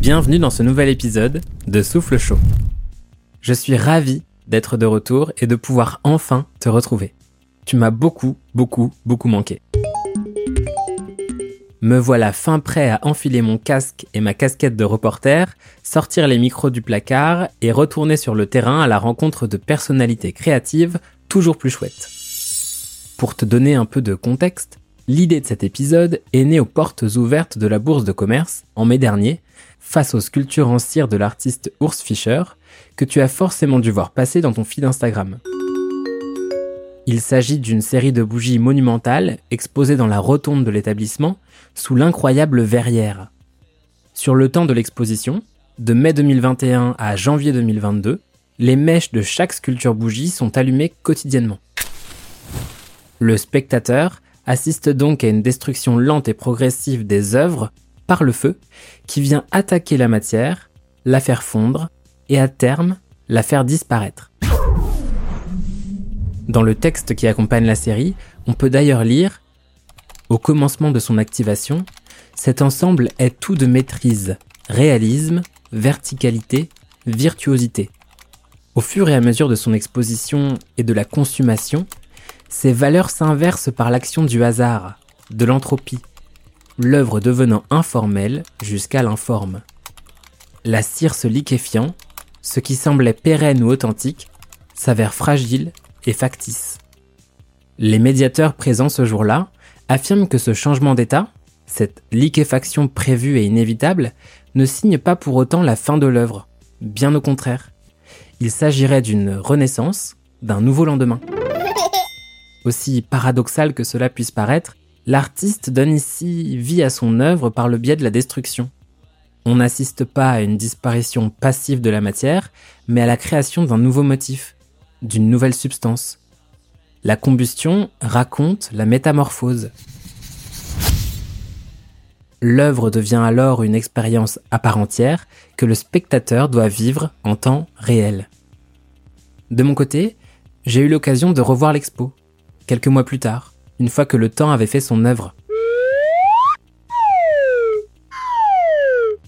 Bienvenue dans ce nouvel épisode de Souffle Chaud. Je suis ravi d'être de retour et de pouvoir enfin te retrouver. Tu m'as beaucoup, beaucoup, beaucoup manqué. Me voilà fin prêt à enfiler mon casque et ma casquette de reporter, sortir les micros du placard et retourner sur le terrain à la rencontre de personnalités créatives toujours plus chouettes. Pour te donner un peu de contexte, l'idée de cet épisode est née aux portes ouvertes de la bourse de commerce en mai dernier, face aux sculptures en cire de l'artiste Urs Fischer, que tu as forcément dû voir passer dans ton feed Instagram. Il s'agit d'une série de bougies monumentales exposées dans la rotonde de l'établissement sous l'incroyable verrière. Sur le temps de l'exposition, de mai 2021 à janvier 2022, les mèches de chaque sculpture bougie sont allumées quotidiennement. Le spectateur assiste donc à une destruction lente et progressive des œuvres par le feu qui vient attaquer la matière, la faire fondre et à terme la faire disparaître. Dans le texte qui accompagne la série, on peut d'ailleurs lire Au commencement de son activation, cet ensemble est tout de maîtrise, réalisme, verticalité, virtuosité. Au fur et à mesure de son exposition et de la consommation, ces valeurs s'inversent par l'action du hasard, de l'entropie, l'œuvre devenant informelle jusqu'à l'informe. La cire se liquéfiant, ce qui semblait pérenne ou authentique s'avère fragile et factice. Les médiateurs présents ce jour-là affirment que ce changement d'état, cette liquéfaction prévue et inévitable, ne signe pas pour autant la fin de l'œuvre, bien au contraire. Il s'agirait d'une renaissance, d'un nouveau lendemain. Aussi paradoxal que cela puisse paraître, l'artiste donne ici vie à son œuvre par le biais de la destruction. On n'assiste pas à une disparition passive de la matière, mais à la création d'un nouveau motif, d'une nouvelle substance. La combustion raconte la métamorphose. L'œuvre devient alors une expérience à part entière que le spectateur doit vivre en temps réel. De mon côté, j'ai eu l'occasion de revoir l'expo, quelques mois plus tard, une fois que le temps avait fait son œuvre.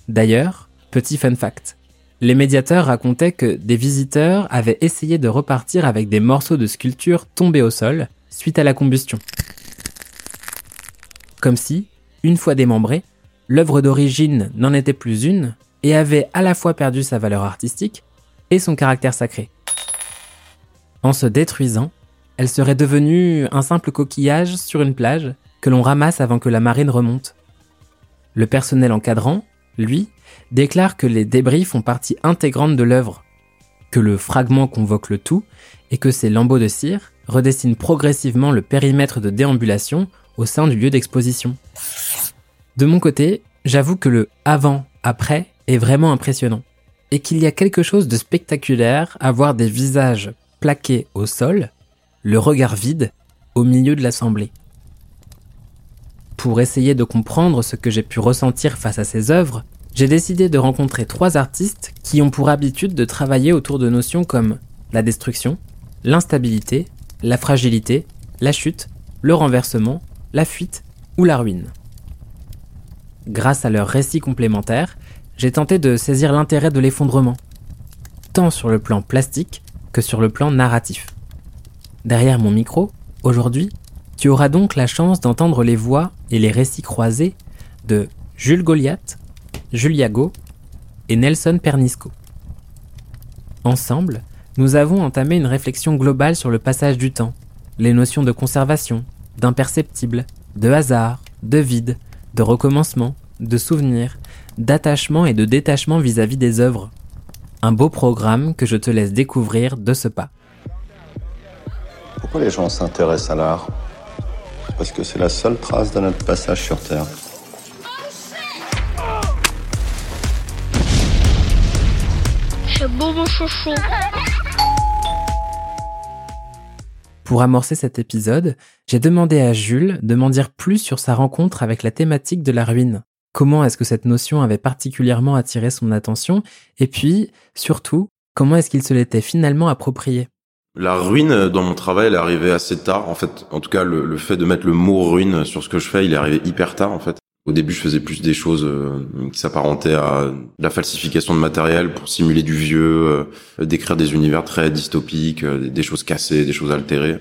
D'ailleurs, petit fun fact, les médiateurs racontaient que des visiteurs avaient essayé de repartir avec des morceaux de sculpture tombés au sol suite à la combustion. Comme si, une fois démembrée, l'œuvre d'origine n'en était plus une et avait à la fois perdu sa valeur artistique et son caractère sacré. En se détruisant, elle serait devenue un simple coquillage sur une plage que l'on ramasse avant que la marine remonte. Le personnel encadrant, lui, déclare que les débris font partie intégrante de l'œuvre, que le fragment convoque le tout et que ces lambeaux de cire redessinent progressivement le périmètre de déambulation au sein du lieu d'exposition. De mon côté, j'avoue que le avant-après est vraiment impressionnant et qu'il y a quelque chose de spectaculaire à voir des visages plaqués au sol, le regard vide, au milieu de l'assemblée. Pour essayer de comprendre ce que j'ai pu ressentir face à ces œuvres, j'ai décidé de rencontrer trois artistes qui ont pour habitude de travailler autour de notions comme la destruction, l'instabilité, la fragilité, la chute, le renversement, la fuite ou la ruine. Grâce à leurs récits complémentaires, j'ai tenté de saisir l'intérêt de l'effondrement, tant sur le plan plastique que sur le plan narratif. Derrière mon micro, aujourd'hui, tu auras donc la chance d'entendre les voix et les récits croisés de Jules Goliath, Julia Go et Nelson Pernisco. Ensemble, nous avons entamé une réflexion globale sur le passage du temps, les notions de conservation, d'imperceptible, de hasard, de vide, de recommencement, de souvenir, d'attachement et de détachement vis-à-vis des œuvres. Un beau programme que je te laisse découvrir de ce pas. Pourquoi les gens s'intéressent à l'art? Parce que c'est la seule trace de notre passage sur Terre. Pour amorcer cet épisode, j'ai demandé à Jules de m'en dire plus sur sa rencontre avec la thématique de la ruine. Comment est-ce que cette notion avait particulièrement attiré son attention? Et puis, surtout, comment est-ce qu'il se l'était finalement approprié? La ruine dans mon travail, elle est arrivée assez tard. En fait, en tout cas, le, fait de mettre le mot ruine sur ce que je fais, il est arrivé hyper tard. En fait, Au début, je faisais plus des choses euh, qui s'apparentaient à la falsification de matériel pour simuler du vieux, euh, décrire des univers très dystopiques, euh, des choses cassées, des choses altérées.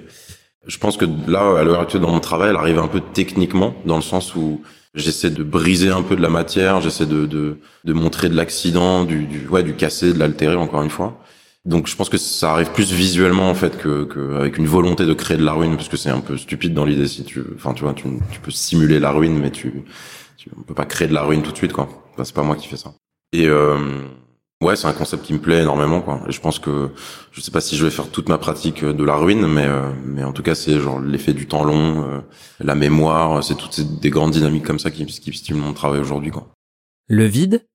Je pense que là, à l'heure actuelle, dans mon travail, elle arrive un peu techniquement, dans le sens où j'essaie de briser un peu de la matière, j'essaie de, de, de montrer de l'accident, du, du, ouais, du cassé, de l'altéré, encore une fois. Donc je pense que ça arrive plus visuellement en fait que, que avec une volonté de créer de la ruine parce que c'est un peu stupide dans l'idée si tu enfin tu vois tu, tu, peux simuler la ruine mais tu tu on peut pas créer de la ruine tout de suite quoi. Enfin, c'est pas moi qui fais ça. Et euh, ouais, c'est un concept qui me plaît énormément quoi. Et je pense que je sais pas si je vais faire toute ma pratique de la ruine mais euh, mais en tout cas c'est genre l'effet du temps long, euh, la mémoire, c'est toutes ces, des grandes dynamiques comme ça qui qui stimulent mon travail aujourd'hui quoi. Le vide,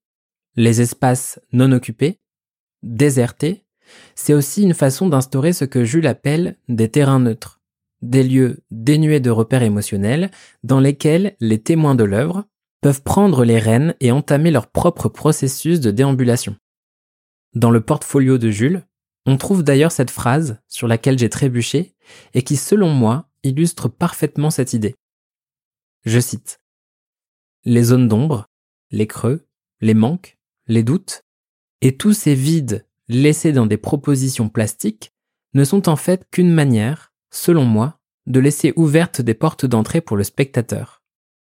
les espaces non occupés, désertés c'est aussi une façon d'instaurer ce que Jules appelle des terrains neutres, des lieux dénués de repères émotionnels dans lesquels les témoins de l'œuvre peuvent prendre les rênes et entamer leur propre processus de déambulation. Dans le portfolio de Jules, on trouve d'ailleurs cette phrase sur laquelle j'ai trébuché et qui, selon moi, illustre parfaitement cette idée. Je cite Les zones d'ombre, les creux, les manques, les doutes, et tous ces vides laissés dans des propositions plastiques, ne sont en fait qu'une manière, selon moi, de laisser ouvertes des portes d'entrée pour le spectateur.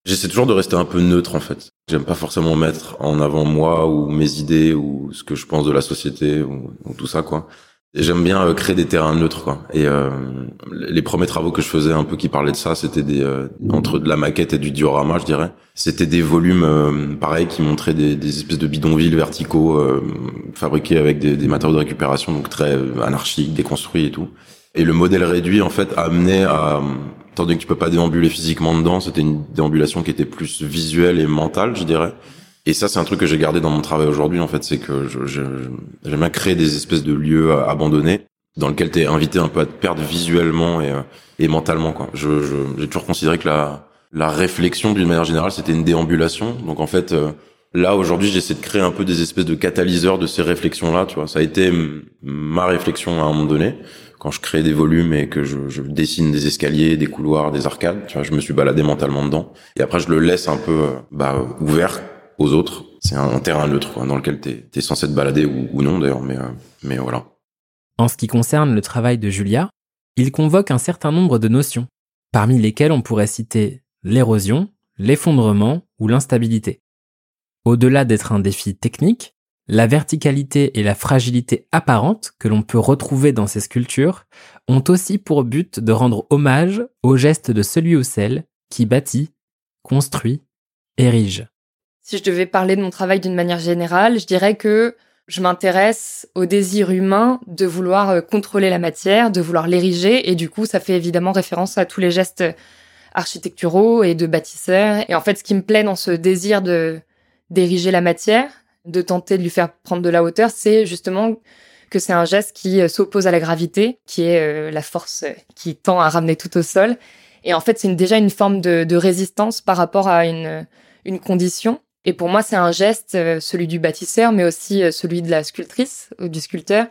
J'essaie toujours de rester un peu neutre en fait. J'aime pas forcément mettre en avant moi ou mes idées ou ce que je pense de la société ou, ou tout ça quoi. J'aime bien euh, créer des terrains neutres quoi. Et euh, les premiers travaux que je faisais un peu qui parlaient de ça, c'était des euh, entre de la maquette et du diorama, je dirais. C'était des volumes euh, pareils qui montraient des, des, espèces de bidonvilles verticaux euh, fabriqués avec des, des, matériaux de récupération, donc très anarchiques, déconstruits et tout. Et le modèle réduit en fait amenait à donné que tu peux pas déambuler physiquement dedans, c'était une déambulation qui était plus visuelle et mentale, je dirais. Et ça, c'est un truc que j'ai gardé dans mon travail aujourd'hui, en fait, c'est que j'aime bien créer des espèces de lieux abandonnés dans lesquels t'es invité un peu à te perdre visuellement et, et mentalement, quoi. Je, je, j'ai toujours considéré que la, la réflexion, d'une manière générale, c'était une déambulation. Donc, en fait, euh, là, aujourd'hui, j'essaie de créer un peu des espèces de catalyseurs de ces réflexions-là, tu vois. Ça a été ma réflexion à un moment donné quand je crée des volumes et que je, je, dessine des escaliers, des couloirs, des arcades, tu vois, je me suis baladé mentalement dedans. Et après, je le laisse un peu bah, ouvert aux autres. C'est un, terrain neutre dans lequel tu es, censé te balader ou, non d'ailleurs, mais, euh, mais voilà. En ce qui concerne le travail de Julia, il convoque un certain nombre de notions, parmi lesquelles on pourrait citer l'érosion, l'effondrement ou l'instabilité. Au-delà d'être un défi technique, la verticalité et la fragilité apparente que l'on peut retrouver dans ces sculptures ont aussi pour but de rendre hommage au geste de celui ou celle qui bâtit, construit, érige. Si je devais parler de mon travail d'une manière générale, je dirais que je m'intéresse au désir humain de vouloir euh, contrôler la matière, de vouloir l'ériger, et du coup, ça fait évidemment référence à tous les gestes architecturaux et de bâtisseurs. Et en fait, ce qui me plaît dans ce désir de d'ériger la matière, de tenter de lui faire prendre de la hauteur, c'est justement que c'est un geste qui euh, s'oppose à la gravité, qui est euh, la force qui tend à ramener tout au sol. Et en fait, c'est déjà une forme de, résistance par rapport à une condition. Et pour moi, c'est un geste, euh, celui du bâtisseur, mais aussi euh, celui de la sculptrice ou du sculpteur,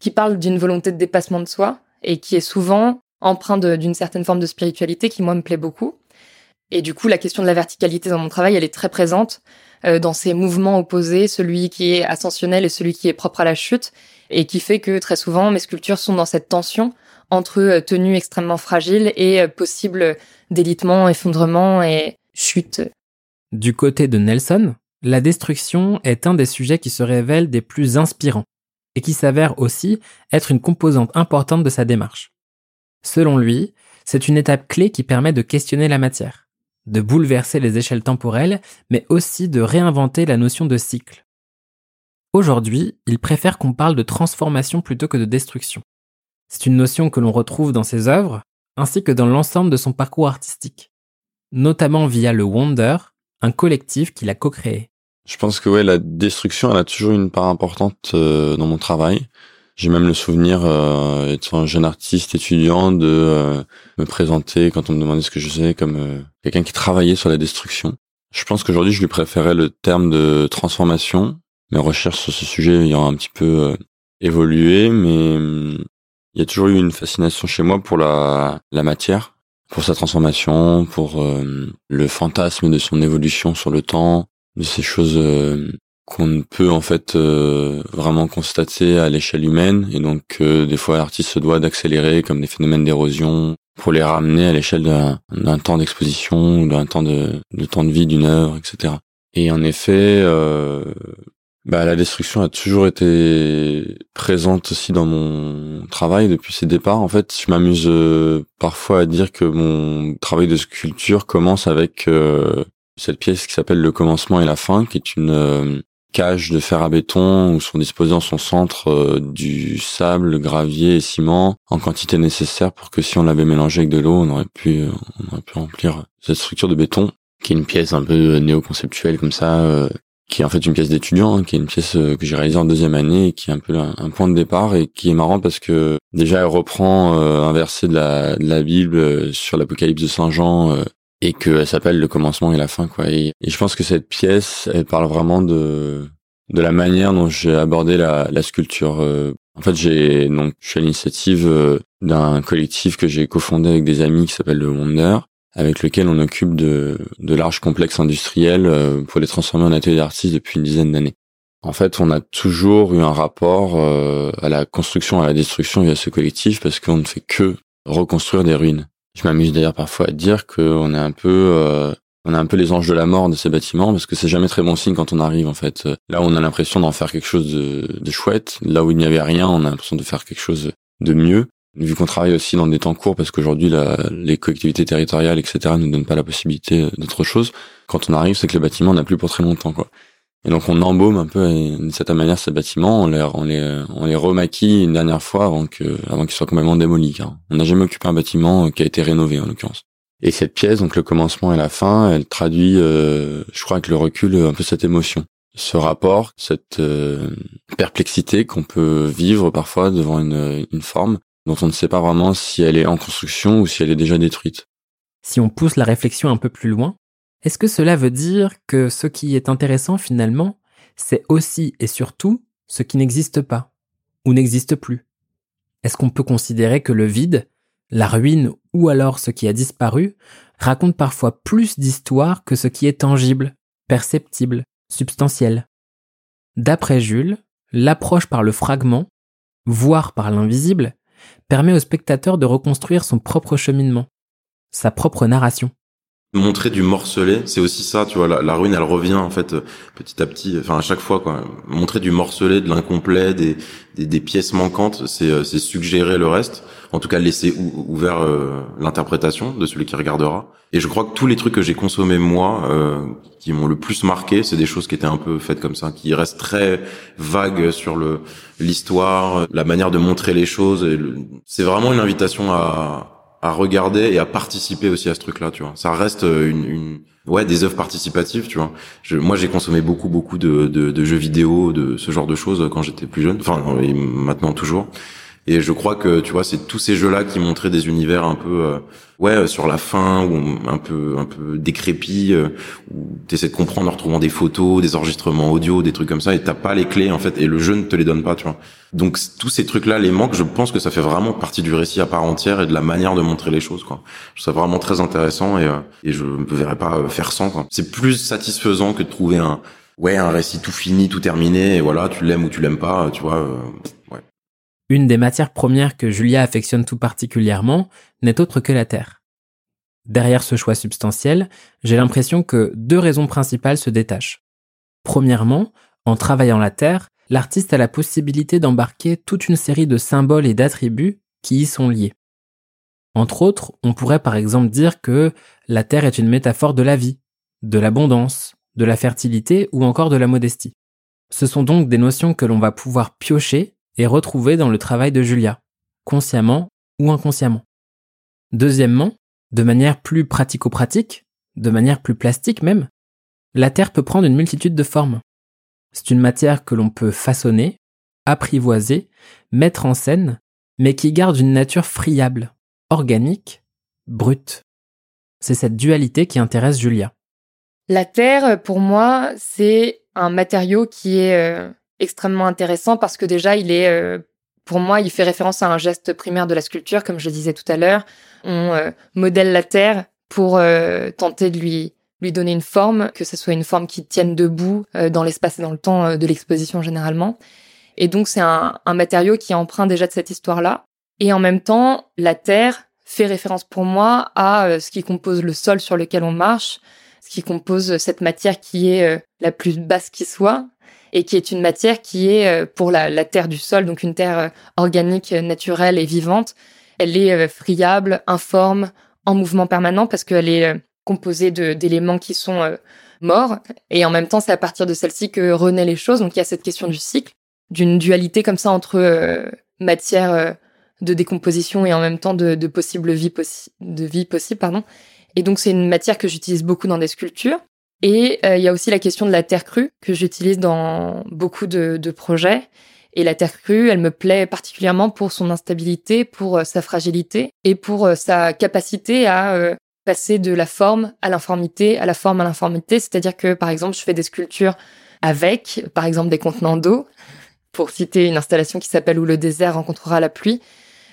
qui parle d'une volonté de dépassement de soi et qui est souvent empreint d'une certaine forme de spiritualité qui, moi, me plaît beaucoup. Et du coup, la question de la verticalité dans mon travail, elle est très présente euh, dans ces mouvements opposés, celui qui est ascensionnel et celui qui est propre à la chute, et qui fait que très souvent, mes sculptures sont dans cette tension entre tenue extrêmement fragile et possible délitement, effondrement et chute du côté de Nelson, la destruction est un des sujets qui se révèlent des plus inspirants et qui s'avère aussi être une composante importante de sa démarche. Selon lui, c'est une étape clé qui permet de questionner la matière, de bouleverser les échelles temporelles, mais aussi de réinventer la notion de cycle. Aujourd'hui, il préfère qu'on parle de transformation plutôt que de destruction. C'est une notion que l'on retrouve dans ses œuvres, ainsi que dans l'ensemble de son parcours artistique, notamment via le Wonder, un collectif qu'il a co-créé. Je pense que ouais, la destruction, elle a toujours une part importante euh, dans mon travail. J'ai même le souvenir, euh, étant un jeune artiste étudiant, de euh, me présenter quand on me demandait ce que je faisais comme euh, quelqu'un qui travaillait sur la destruction. Je pense qu'aujourd'hui, je lui préférais le terme de transformation. Mes recherches sur ce sujet ayant un petit peu évolué, mais hum, il y a toujours eu une fascination chez moi pour la, la matière, pour sa transformation, pour le fantasme de son évolution sur le temps, de ces choses qu'on ne peut en fait vraiment constater à l'échelle humaine. Et donc des fois l'artiste se doit d'accélérer comme des phénomènes d'érosion pour les ramener à l'échelle d'un temps d'exposition ou d'un temps de, de temps de vie d'une œuvre etc et en effet euh, bah, la destruction a toujours été présente aussi dans mon travail depuis ses départs. En fait, je m'amuse euh, parfois à dire que mon travail de sculpture commence avec euh, cette pièce qui s'appelle Le commencement et la fin, qui est une euh, cage de fer à béton où sont disposés en son centre du sable, le gravier et ciment en quantité nécessaire pour que si on l'avait mélangé avec de l'eau, on aurait pu on aurait pu remplir cette structure de béton qui est une pièce un peu néo-conceptuelle comme ça qui est en fait une pièce d'étudiant, hein, qui est une pièce euh, que j'ai réalisée en deuxième année et qui est un peu un, point de départ et qui est marrant parce que déjà elle reprend euh, un verset de la, de la Bible euh, sur l'Apocalypse de Saint Jean et qu'elle s'appelle le commencement et la fin quoi. Et, je pense que cette pièce, elle parle vraiment de de la manière dont j'ai abordé la, la sculpture. en fait, j'ai donc je suis à l'initiative d'un collectif que j'ai cofondé avec des amis qui s'appelle le Wonder avec lequel on occupe de, de larges complexes industriels euh, pour les transformer en ateliers d'artistes depuis une dizaine d'années. En fait, on a toujours eu un rapport euh, à la construction, à la destruction via ce collectif parce qu'on ne fait que reconstruire des ruines. Je m'amuse d'ailleurs parfois à dire qu'on est un peu euh, on a un peu les anges de la mort de ces bâtiments parce que c'est jamais très bon signe quand on arrive en fait. Là, on a l'impression d'en faire quelque chose de chouette. Là où il n'y avait rien, on a l'impression de faire quelque chose de mieux vu qu'on travaille aussi dans des temps courts parce qu'aujourd'hui les collectivités territoriales etc ne donnent pas la possibilité d'autre chose. Quand on arrive c'est que le bâtiment n'a plus pour très longtemps quoi. Et donc on embaume un peu d'une certaine manière ces bâtiments on les on les on les remaquille une dernière fois avant que avant qu'ils soient complètement démolis car on n'a jamais occupé un bâtiment qui a été rénové en l'occurrence. Et cette pièce donc le commencement et la fin elle traduit euh, je crois avec le recul un peu cette émotion ce rapport, cette euh, perplexité qu'on peut vivre parfois devant une, une forme, dont on ne sait pas vraiment si elle est en construction ou si elle est déjà détruite. Si on pousse la réflexion un peu plus loin, est-ce que cela veut dire que ce qui est intéressant finalement, c'est aussi et surtout ce qui n'existe pas ou n'existe plus? Est-ce qu'on peut considérer que le vide, la ruine ou alors ce qui a disparu raconte parfois plus d'histoire que ce qui est tangible, perceptible, substantiel? D'après Jules, l'approche par le fragment, voire par l'invisible, permet au spectateur de reconstruire son propre cheminement, sa propre narration. Montrer du morcelé, c'est aussi ça, tu vois, la, ruine, elle revient en fait petit à petit, enfin à chaque fois quoi. Montrer du morcelé, de l'incomplet, des, des, pièces manquantes, c'est euh, suggérer le reste. En tout cas, laisser ouvert euh, l'interprétation de celui qui regardera. Et je crois que tous les trucs que j'ai consommés moi, euh, qui m'ont le plus marqué, c'est des choses qui étaient un peu faites comme ça, qui restent très vagues sur le l'histoire, la manière de montrer les choses. C'est vraiment une invitation à à regarder et à participer aussi à ce truc-là, tu vois. Ça reste une, une ouais des œuvres participatives, tu vois. Je, moi, j'ai consommé beaucoup beaucoup de, de, de, jeux vidéo, de ce genre de choses quand j'étais plus jeune, enfin et maintenant toujours. Et je crois que tu vois, c'est tous ces jeux-là qui montraient des univers un peu, euh, ouais, sur la fin ou un peu, un peu décrépit, euh, où t'essaies de comprendre en retrouvant des photos, des enregistrements audio, des trucs comme ça, et t'as pas les clés en fait, et le jeu ne te les donne pas, tu vois. Donc tous ces trucs-là, les manques, je pense que ça fait vraiment partie du récit à part entière et de la manière de montrer les choses, quoi. Je trouve ça vraiment très intéressant et, euh, et je ne verrais pas faire sans. C'est plus satisfaisant que de trouver un, ouais, un récit tout fini, tout terminé, et voilà, tu l'aimes ou tu l'aimes pas, tu vois. ouais. Une des matières premières que Julia affectionne tout particulièrement n'est autre que la Terre. Derrière ce choix substantiel, j'ai l'impression que deux raisons principales se détachent. Premièrement, en travaillant la Terre, l'artiste a la possibilité d'embarquer toute une série de symboles et d'attributs qui y sont liés. Entre autres, on pourrait par exemple dire que la Terre est une métaphore de la vie, de l'abondance, de la fertilité ou encore de la modestie. Ce sont donc des notions que l'on va pouvoir piocher et retrouvé dans le travail de Julia, consciemment ou inconsciemment. Deuxièmement, de manière plus pratico-pratique, de manière plus plastique même, la Terre peut prendre une multitude de formes. C'est une matière que l'on peut façonner, apprivoiser, mettre en scène, mais qui garde une nature friable, organique, brute. C'est cette dualité qui intéresse Julia. La Terre, pour moi, c'est un matériau qui est euh, extrêmement intéressant parce que déjà, il est euh, Pour moi, il fait référence à un geste primaire de la sculpture, comme je le disais tout à l'heure. On euh, modèle la terre pour euh, tenter de lui lui donner une forme, que ce soit une forme qui tienne debout dans l'espace et dans le temps de l'exposition généralement. Et donc c'est un, un matériau qui est empreint déjà de cette histoire-là. Et en même temps, la terre fait référence pour moi à ce qui compose le sol sur lequel on marche, ce qui compose cette matière qui est la plus basse qui soit, et qui est une matière qui est euh, pour la, la terre du sol, donc une terre euh, organique, euh, naturelle et vivante. Elle est friable, informe, en mouvement permanent parce qu'elle est composée d'éléments qui sont morts. Et en même temps, c'est à partir de celle-ci que renaît les choses. Donc il y a cette question du cycle, d'une dualité comme ça entre matière de décomposition et en même temps de, de possible vie, de vie possible. Pardon. Et donc c'est une matière que j'utilise beaucoup dans des sculptures. Et euh, il y a aussi la question de la terre crue que j'utilise dans beaucoup de, de, projets. Et la terre crue, elle me plaît particulièrement pour son instabilité, pour euh, sa fragilité et pour euh, sa capacité à passer de la forme à l'informité, à la forme à l'informité. C'est-à-dire que, par exemple, je fais des sculptures avec, par exemple, des contenants d'eau, pour citer une installation qui s'appelle Où le désert rencontrera la pluie.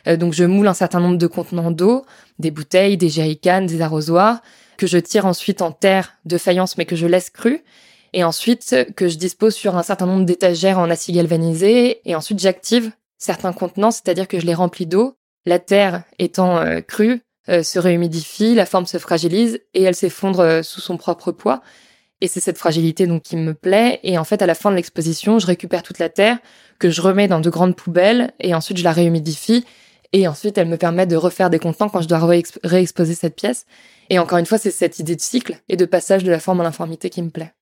donc, je moule un certain nombre de contenants d'eau, des bouteilles, des jerrycans, des arrosoirs, que je tire ensuite en terre de faïence mais que je laisse cru et ensuite que je dispose sur un certain nombre d'étagères en acier galvanisé et ensuite j'active certains contenants, c'est-à-dire que je les remplis d'eau. La terre étant euh, crue euh, se réhumidifie, la forme se fragilise et elle s'effondre euh, sous son propre poids. Et c'est cette fragilité donc qui me plaît. Et en fait, à la fin de l'exposition, je récupère toute la terre que je remets dans de grandes poubelles et ensuite je la réhumidifie. Et ensuite, elle me permet de refaire des contenants quand je dois réexposer cette pièce. Et encore une fois, c'est cette idée de cycle et de passage de la forme à l'informité qui me plaît.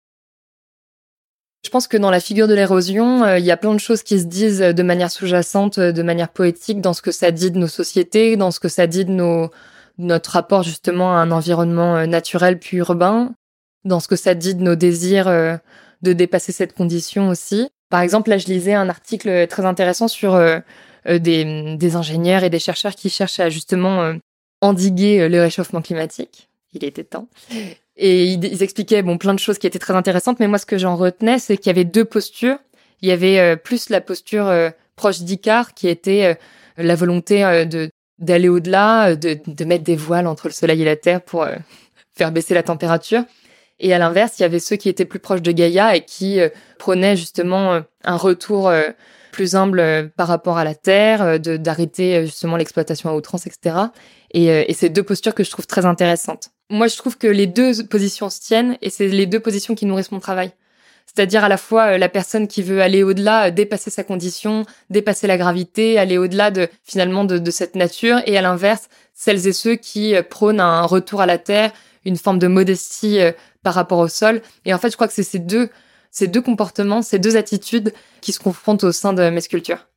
Je pense que dans la figure de l'érosion, euh, il y a plein de choses qui se disent de manière sous-jacente, de manière poétique, dans ce que ça dit de nos sociétés, dans ce que ça dit de nos, notre rapport justement à un environnement euh, naturel puis urbain, dans ce que ça dit de nos désirs euh, de dépasser cette condition aussi. Par exemple, là, je lisais un article très intéressant sur des, des, ingénieurs et des chercheurs qui cherchent à justement endiguer euh, le réchauffement climatique. Il était temps. Et ils, expliquaient bon plein de choses qui étaient très intéressantes, mais moi ce que j'en retenais, c'est qu'il y avait deux postures. Il y avait euh, plus la posture euh, proche d'Icare, qui était la volonté de d'aller au-delà, de, de mettre des voiles entre le soleil et la terre pour faire baisser la température. Et à l'inverse, il y avait ceux qui étaient plus proches de Gaïa et qui prônaient justement un retour plus humble par rapport à la terre, d'arrêter justement l'exploitation à outrance, etc. Et, euh, et c'est deux postures que je trouve très intéressantes. Moi, je trouve que les deux positions se tiennent et c'est les deux positions qui nourrissent mon travail. C'est-à-dire à la fois euh, la personne qui veut aller au-delà, euh, dépasser sa condition, dépasser la gravité, aller au-delà de finalement de, de, cette nature, et à l'inverse, celles et ceux qui prônent un retour à la terre, une forme de modestie par rapport au sol. Et en fait, je crois que c'est ces deux, ces deux comportements, ces deux attitudes qui se confrontent au sein de mes sculptures.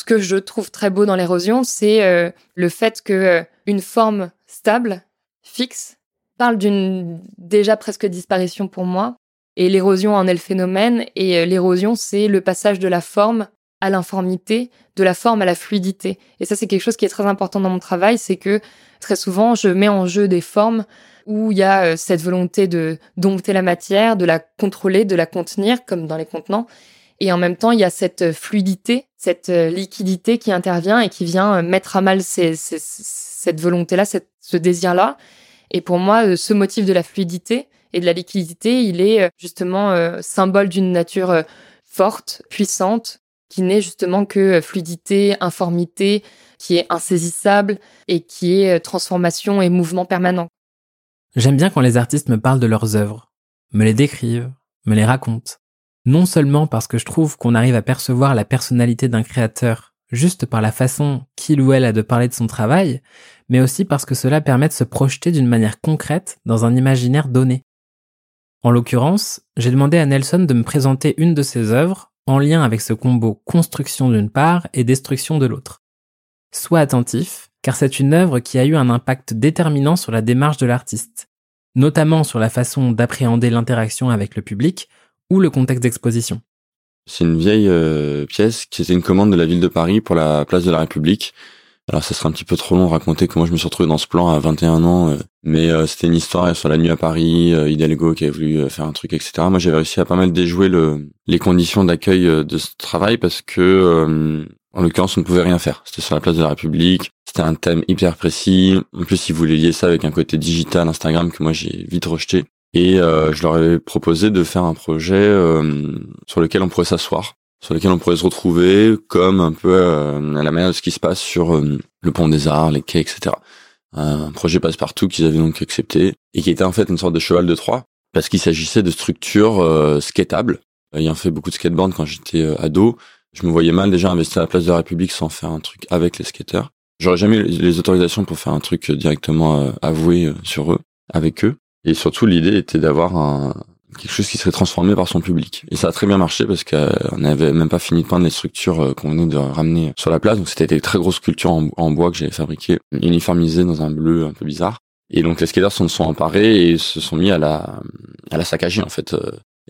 Ce que je trouve très beau dans l'érosion, c'est euh, le fait que euh, une forme stable, fixe, parle d'une déjà presque disparition pour moi. Et l'érosion en est le phénomène. Et euh, l'érosion, c'est le passage de la forme à l'informité, de la forme à la fluidité. Et ça, c'est quelque chose qui est très important dans mon travail, c'est que très souvent, je mets en jeu des formes où il y a cette volonté de dompter la matière, de la contrôler, de la contenir, comme dans les contenants, et en même temps, il y a cette fluidité, cette euh, liquidité qui intervient et qui vient euh, mettre à mal cette volonté-là, ce désir-là. Et pour moi, euh, ce motif de la fluidité et de la liquidité, il est justement symbole d'une nature forte, puissante, qui n'est justement que fluidité, informité, qui est insaisissable et qui est transformation et mouvement permanent. J'aime bien quand les artistes me parlent de leurs œuvres, me les décrivent, me les racontent non seulement parce que je trouve qu'on arrive à percevoir la personnalité d'un créateur juste par la façon qu'il ou elle a de parler de son travail, mais aussi parce que cela permet de se projeter d'une manière concrète dans un imaginaire donné. En l'occurrence, j'ai demandé à Nelson de me présenter une de ses œuvres en lien avec ce combo construction d'une part et destruction de l'autre. Sois attentif, car c'est une œuvre qui a eu un impact déterminant sur la démarche de l'artiste, notamment sur la façon d'appréhender l'interaction avec le public, ou le contexte d'exposition C'est une vieille euh, pièce qui était une commande de la ville de Paris pour la place de la République. Alors ça serait un petit peu trop long de raconter comment je me suis retrouvé dans ce plan à 21 ans, euh, mais euh, c'était une histoire sur la nuit à Paris, Hidalgo qui avait voulu faire un truc, etc. Moi j'avais réussi à pas mal déjouer le, les conditions d'accueil de ce travail parce que En l'occurrence, on ne pouvait rien faire. C'était sur la place de la République. C'était un thème hyper précis. En plus, ils voulaient lier ça avec un côté digital, Instagram, que moi j'ai vite rejeté. Et euh, je leur ai proposé de faire un projet euh, sur lequel on pourrait s'asseoir, sur lequel on pourrait se retrouver, comme un peu euh, à la manière de ce qui se passe sur le pont des Arts, les quais, etc. Un projet passe-partout qu'ils avaient donc accepté et qui était en fait une sorte de cheval de Troie parce qu'il s'agissait de structures skatables. Ayant fait beaucoup de skateboard quand j'étais ado, je me voyais mal déjà investir à la place de la République sans faire un truc avec les skateurs. J'aurais jamais eu les autorisations pour faire un truc directement avoué sur eux, avec eux. Et surtout, l'idée était d'avoir un, quelque chose qui serait transformé par son public. Et ça a très bien marché parce qu'on n'avait même pas fini de peindre les structures euh, qu'on venait de ramener sur la place. Donc c'était des très grosses sculptures en, bois que j'avais fabriquées, uniformisées dans un bleu un peu bizarre. Et donc les skateurs s'en sont emparés et se sont mis à la à la saccager en fait.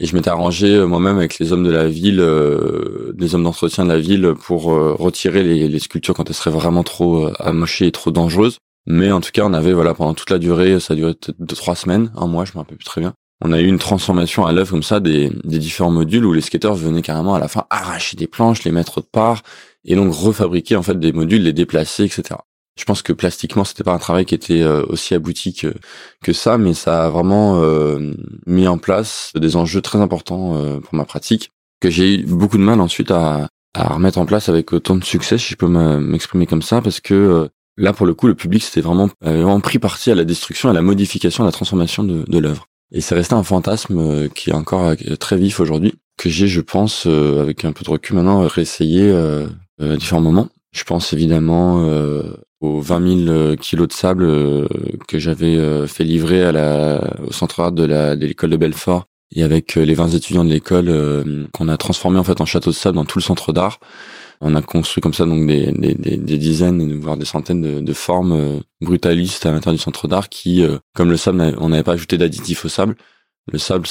Et je m'étais arrangé euh, moi-même avec les hommes de la ville, euh, les hommes d'entretien de la ville, pour euh, retirer les, sculptures quand elles seraient vraiment trop euh, amochées et trop dangereuses. Mais en tout cas, on avait voilà pendant toute la durée, ça a duré deux trois semaines, un mois, je me rappelle plus très bien. On a eu une transformation à l'œuvre comme ça des, des différents modules où les skateurs venaient carrément à la fin arracher des planches, les mettre de part et donc refabriquer en fait des modules, les déplacer, etc. Je pense que plastiquement, c'était pas un travail qui était euh, aussi abouti que, que ça, mais ça a vraiment euh, mis en place des enjeux très importants euh, pour ma pratique que j'ai eu beaucoup de mal ensuite à, à remettre en place avec autant de succès, si je peux m'exprimer comme ça, parce que là, pour le coup, le public c'était vraiment, vraiment pris parti à la destruction, à la modification, à la transformation de, de l'œuvre. Et c'est resté un fantasme qui est encore très vif aujourd'hui, que j'ai, je pense, avec un peu de recul maintenant, réessayé à différents moments. Je pense évidemment aux 20 000 kilos de sable euh, que j'avais euh, fait livrer à la, au centre art de l'école de, Belfort et avec euh, les 20 étudiants de l'école qu'on a transformé en fait en château de sable dans tout le centre d'art. On a construit comme ça donc des, des, des, dizaines, voire des centaines de, formes brutalistes à l'intérieur du centre d'art qui, comme le sable, on n'avait pas ajouté d'additifs au sable. Le sable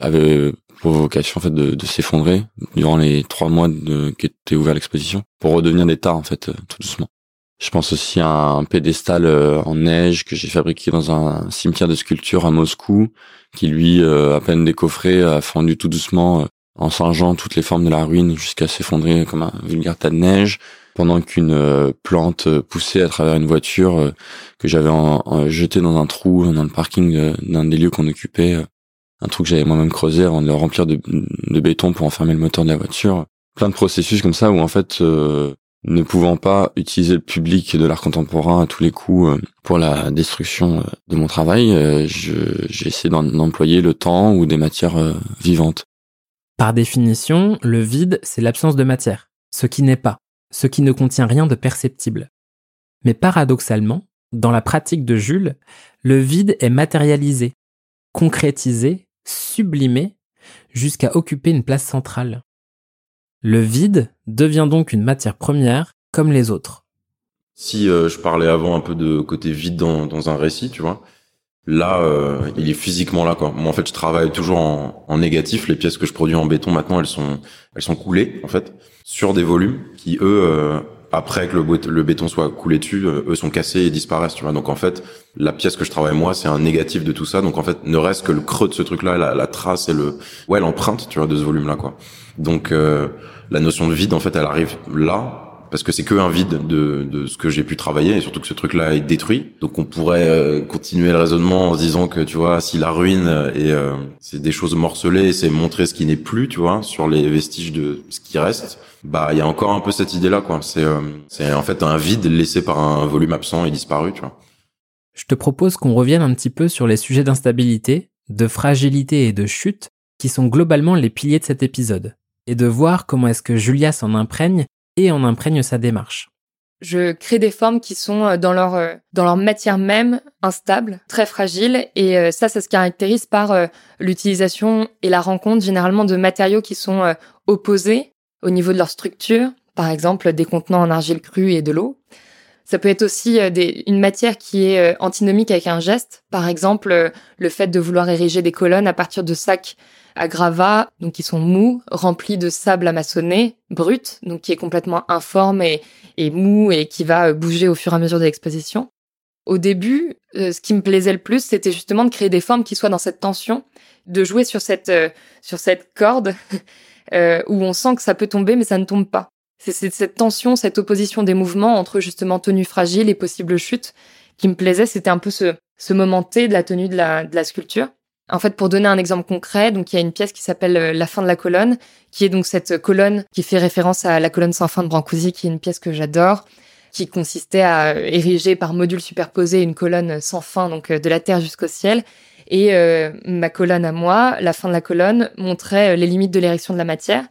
avait pour vocation en fait de, s'effondrer durant les trois mois de, qu'était ouvert l'exposition pour redevenir des tas en fait tout doucement. Je pense aussi à un pédestal euh, en neige que j'ai fabriqué dans un cimetière de sculpture à Moscou, qui lui, euh, à peine décoffré, a fondu tout doucement euh, en singeant toutes les formes de la ruine jusqu'à s'effondrer comme un vulgaire tas de neige, pendant qu'une plante poussait à travers une voiture que j'avais jetée dans un trou dans le parking d'un des lieux qu'on occupait, un trou que j'avais moi-même creusé avant de le remplir de, béton pour enfermer le moteur de la voiture. Plein de processus comme ça où en fait ne pouvant pas utiliser le public de l'art contemporain à tous les coups euh, pour la destruction euh, de mon travail, euh, j'ai essayé d'employer le temps ou des matières vivantes. Par définition, le vide, c'est l'absence de matière, ce qui n'est pas, ce qui ne contient rien de perceptible. Mais paradoxalement, dans la pratique de Jules, le vide est matérialisé, concrétisé, sublimé, jusqu'à occuper une place centrale. Le vide devient donc une matière première comme les autres. Si euh, je parlais avant un peu de côté vide dans, dans un récit, tu vois, là, euh, il est physiquement là. Quoi. Moi, en fait, je travaille toujours en, en, négatif. Les pièces que je produis en béton, maintenant, elles sont, elles sont coulées, en fait, sur des volumes qui, eux, euh, après que le, béton soit coulé dessus, eux sont cassés et disparaissent, tu vois. Donc, en fait, la pièce que je travaille moi, c'est un négatif de tout ça. Donc, en fait, ne reste que le creux de ce truc-là, la, la trace et le, ouais, l'empreinte, tu vois, de ce volume-là, quoi. Donc euh, la notion de vide, en fait, elle arrive là parce que c'est que un vide de, de ce que j'ai pu travailler et surtout que ce truc-là est détruit. Donc on pourrait euh, continuer le raisonnement en se disant que tu vois, si la ruine et euh, c'est des choses morcelées, c'est montrer ce qui n'est plus, tu vois, sur les vestiges de ce qui reste. Bah il y a encore un peu cette idée-là, quoi. C'est c'est en fait un vide laissé par un volume absent et disparu, tu vois. Je te propose qu'on revienne un petit peu sur les sujets d'instabilité, de fragilité et de chute qui sont globalement les piliers de cet épisode et de voir comment est-ce que Julia s'en imprègne et en imprègne sa démarche. Je crée des formes qui sont euh, dans leur euh, dans leur matière même instables, très fragiles et euh, ça ça se caractérise par l'utilisation et la rencontre généralement de matériaux qui sont opposés au niveau de leur structure, par exemple des contenants en argile crue et de l'eau. Ça peut être aussi une matière qui est antinomique avec un geste, par exemple le fait de vouloir ériger des colonnes à partir de sacs à gravats, donc qui sont mous, remplis de sable amassonné, brut, donc qui est complètement informe et, mou et qui va euh, bouger au fur et à mesure de l'exposition. Au début, euh, ce qui me plaisait le plus, c'était justement de créer des formes qui soient dans cette tension, de jouer sur cette, euh, sur cette corde où on sent que ça peut tomber mais ça ne tombe pas. C'est cette tension, cette opposition des mouvements entre justement tenue fragile et possible chute qui me plaisait. C'était un peu ce, ce moment T de la tenue de la, de la sculpture. En fait, pour donner un exemple concret, donc il y a une pièce qui s'appelle euh, La fin de la colonne, qui est donc cette colonne qui fait référence à la colonne sans fin de Brancusi, qui est une pièce que j'adore, qui consistait à ériger par module superposé une colonne sans fin, donc euh, de la terre jusqu'au ciel. Et euh, ma colonne à moi, la fin de la colonne, montrait les limites de l'érection de la matière.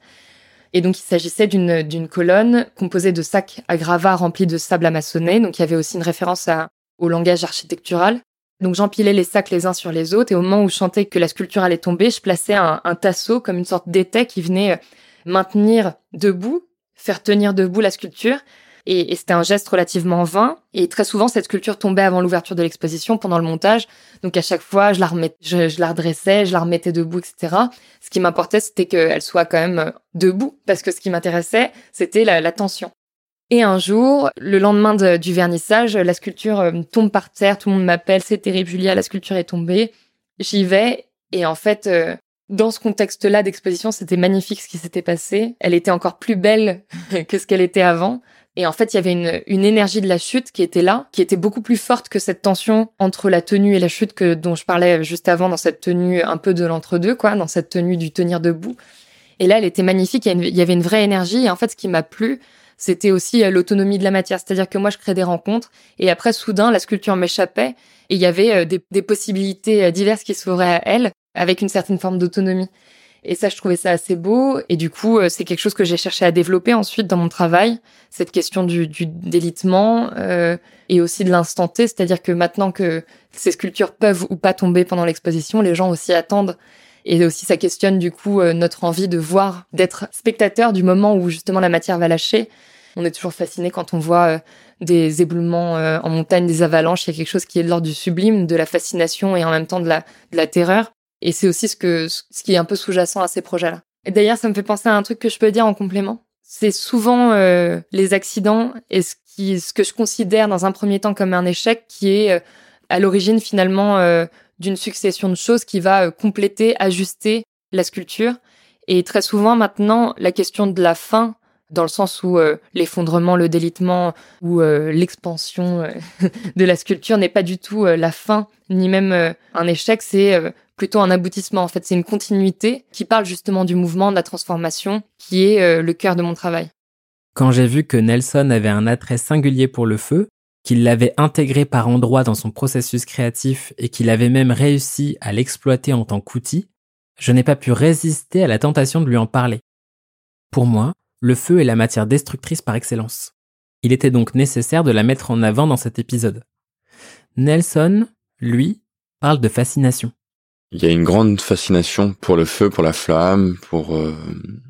Et donc, il s'agissait d'une, colonne composée de sacs à gravats remplis de sable amassonné. Donc, il y avait aussi une référence à, au langage architectural. Donc, j'empilais les sacs les uns sur les autres. Et au moment où je sentais que la sculpture allait tomber, je plaçais un, tasseau comme une sorte d'étai qui venait euh, maintenir debout, faire tenir debout la sculpture. Et, c'était un geste relativement vain. Et très souvent, cette sculpture tombait avant l'ouverture de l'exposition, pendant le montage. Donc à chaque fois, je la je, la redressais, je la remettais debout, etc. Ce qui m'importait, c'était qu'elle soit quand même euh, debout, parce que ce qui m'intéressait, c'était la, la, tension. Et un jour, le lendemain de, du vernissage, la sculpture euh, tombe par terre, tout le monde m'appelle, c'est terrible, Julia, la sculpture est tombée. J'y vais, et en fait, euh, dans ce contexte-là d'exposition, c'était magnifique ce qui s'était passé. Elle était encore plus belle que ce qu'elle était avant. Et en fait, il y avait une, une, énergie de la chute qui était là, qui était beaucoup plus forte que cette tension entre la tenue et la chute que dont je parlais juste avant dans cette tenue un peu de l'entre-deux, quoi, dans cette tenue du tenir debout. Et là, elle était magnifique. Il y avait une vraie énergie. Et en fait, ce qui m'a plu, c'était aussi euh, l'autonomie de la matière. C'est-à-dire que moi, je crée des rencontres. Et après, soudain, la sculpture m'échappait. Et il y avait euh, des, des possibilités euh, diverses qui s'ouvraient à elle, avec une certaine forme d'autonomie. Et ça, je trouvais ça assez beau. Et du coup, c'est quelque chose que j'ai cherché à développer ensuite dans mon travail, cette question du, du délitement euh, et aussi de l'instant T. C'est-à-dire que maintenant que ces sculptures peuvent ou pas tomber pendant l'exposition, les gens aussi attendent. Et aussi, ça questionne du coup notre envie de voir, d'être spectateur du moment où justement la matière va lâcher. On est toujours fasciné quand on voit des éboulements en montagne, des avalanches. Il y a quelque chose qui est de l'ordre du sublime, de la fascination et en même temps de la, de la terreur. Et c'est aussi ce que ce qui est un peu sous-jacent à ces projets-là. Et d'ailleurs, ça me fait penser à un truc que je peux dire en complément. C'est souvent euh, les accidents et ce qui ce que je considère dans un premier temps comme un échec qui est euh, à l'origine finalement euh, d'une succession de choses qui va compléter, ajuster la sculpture. Et très souvent maintenant, la question de la fin, dans le sens où l'effondrement, le délitement ou l'expansion de la sculpture n'est pas du tout la fin, ni même un échec, c'est plutôt un aboutissement. En fait, c'est une continuité qui parle justement du mouvement, de la transformation, qui est euh, le cœur de mon travail. Quand j'ai vu que Nelson avait un attrait singulier pour le feu, qu'il l'avait intégré par endroits dans son processus créatif et qu'il avait même réussi à l'exploiter en tant qu'outil, je n'ai pas pu résister à la tentation de lui en parler. Pour moi, le feu est la matière destructrice par excellence. Il était donc nécessaire de la mettre en avant dans cet épisode. Nelson, lui, parle de fascination. Il y a une grande fascination pour le feu, pour la flamme, pour euh,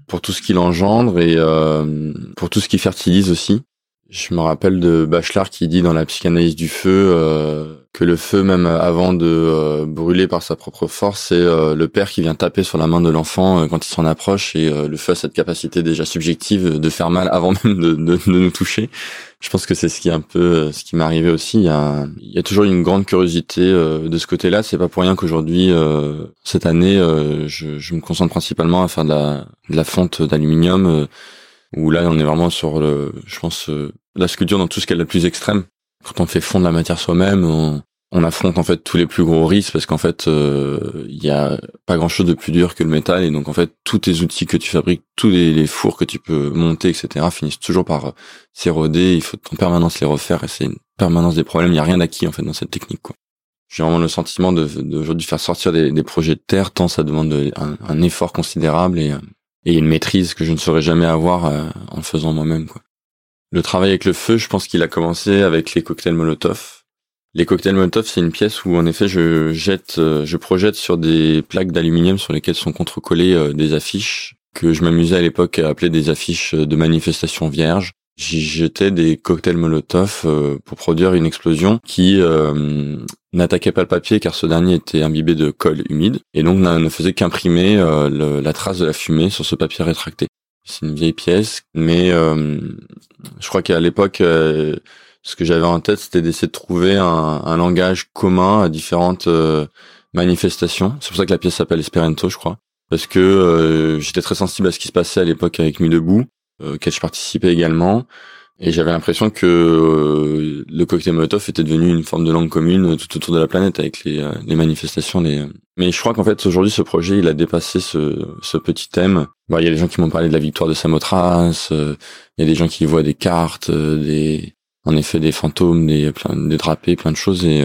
pour tout ce qu'il engendre et euh, pour tout ce qui fertilise aussi. Je me rappelle de Bachelard qui dit dans la psychanalyse du feu euh, que le feu, même avant de euh, brûler par sa propre force, c'est euh, le père qui vient taper sur la main de l'enfant euh, quand il s'en approche et le feu a cette capacité déjà subjective de faire mal avant même de, de, de nous toucher. Je pense que c'est ce qui est un peu ce qui m'est arrivé aussi. Il y, a, il y a toujours une grande curiosité de ce côté-là. C'est pas pour rien qu'aujourd'hui, cette année, je, je, me concentre principalement à faire de la, de la fonte d'aluminium où là on est vraiment sur le, je pense, euh, la sculpture dans tout ce qu'elle est le plus extrême. Quand on fait fondre la matière soi-même, on, on, affronte en fait tous les plus gros risques parce qu'en fait euh, il y a pas grand chose de plus dur que le métal et donc en fait tous tes outils que tu fabriques, tous les, les fours que tu peux monter, etc. finissent toujours par euh, s'éroder. Il faut en permanence les refaire et c'est une permanence des problèmes. Il y a rien d'acquis en fait dans cette technique. Quoi. J'ai vraiment le sentiment de d'aujourd'hui faire sortir des, des, projets de terre tant ça demande un, un effort considérable et et une maîtrise que je ne saurais jamais avoir euh, en faisant moi-même. Quoi. Le travail avec le feu, je pense qu'il a commencé avec les cocktails Molotov. Les cocktails Molotov, c'est une pièce où en effet je jette, euh, je projette sur des plaques d'aluminium sur lesquelles sont contrecollées euh, des affiches que je m'amusais à l'époque à appeler des affiches de manifestation vierge. J'y jetais des cocktails Molotov euh, pour produire une explosion qui euh, n'attaquait pas le papier car ce dernier était imbibé de colle humide et donc ne faisait qu'imprimer euh, la trace de la fumée sur ce papier rétracté. C'est une vieille pièce, mais je crois qu'à l'époque, ce que j'avais en tête, c'était d'essayer de trouver un, un, langage commun à différentes manifestations. C'est pour ça que la pièce s'appelle Esperanto, je crois, parce que j'étais très sensible à ce qui se passait à l'époque avec Nuit debout auquel je participais également. Et j'avais l'impression que euh, le cocktail Molotov était devenu une forme de langue commune tout autour de la planète avec les, euh, les manifestations. Les... Mais je crois qu'en fait aujourd'hui ce projet il a dépassé ce, ce petit thème. il y a des gens qui m'ont parlé de la victoire de Samothrace, euh, il y a des gens qui voient des cartes, des en effet des fantômes, des plein des drapés, plein de choses et,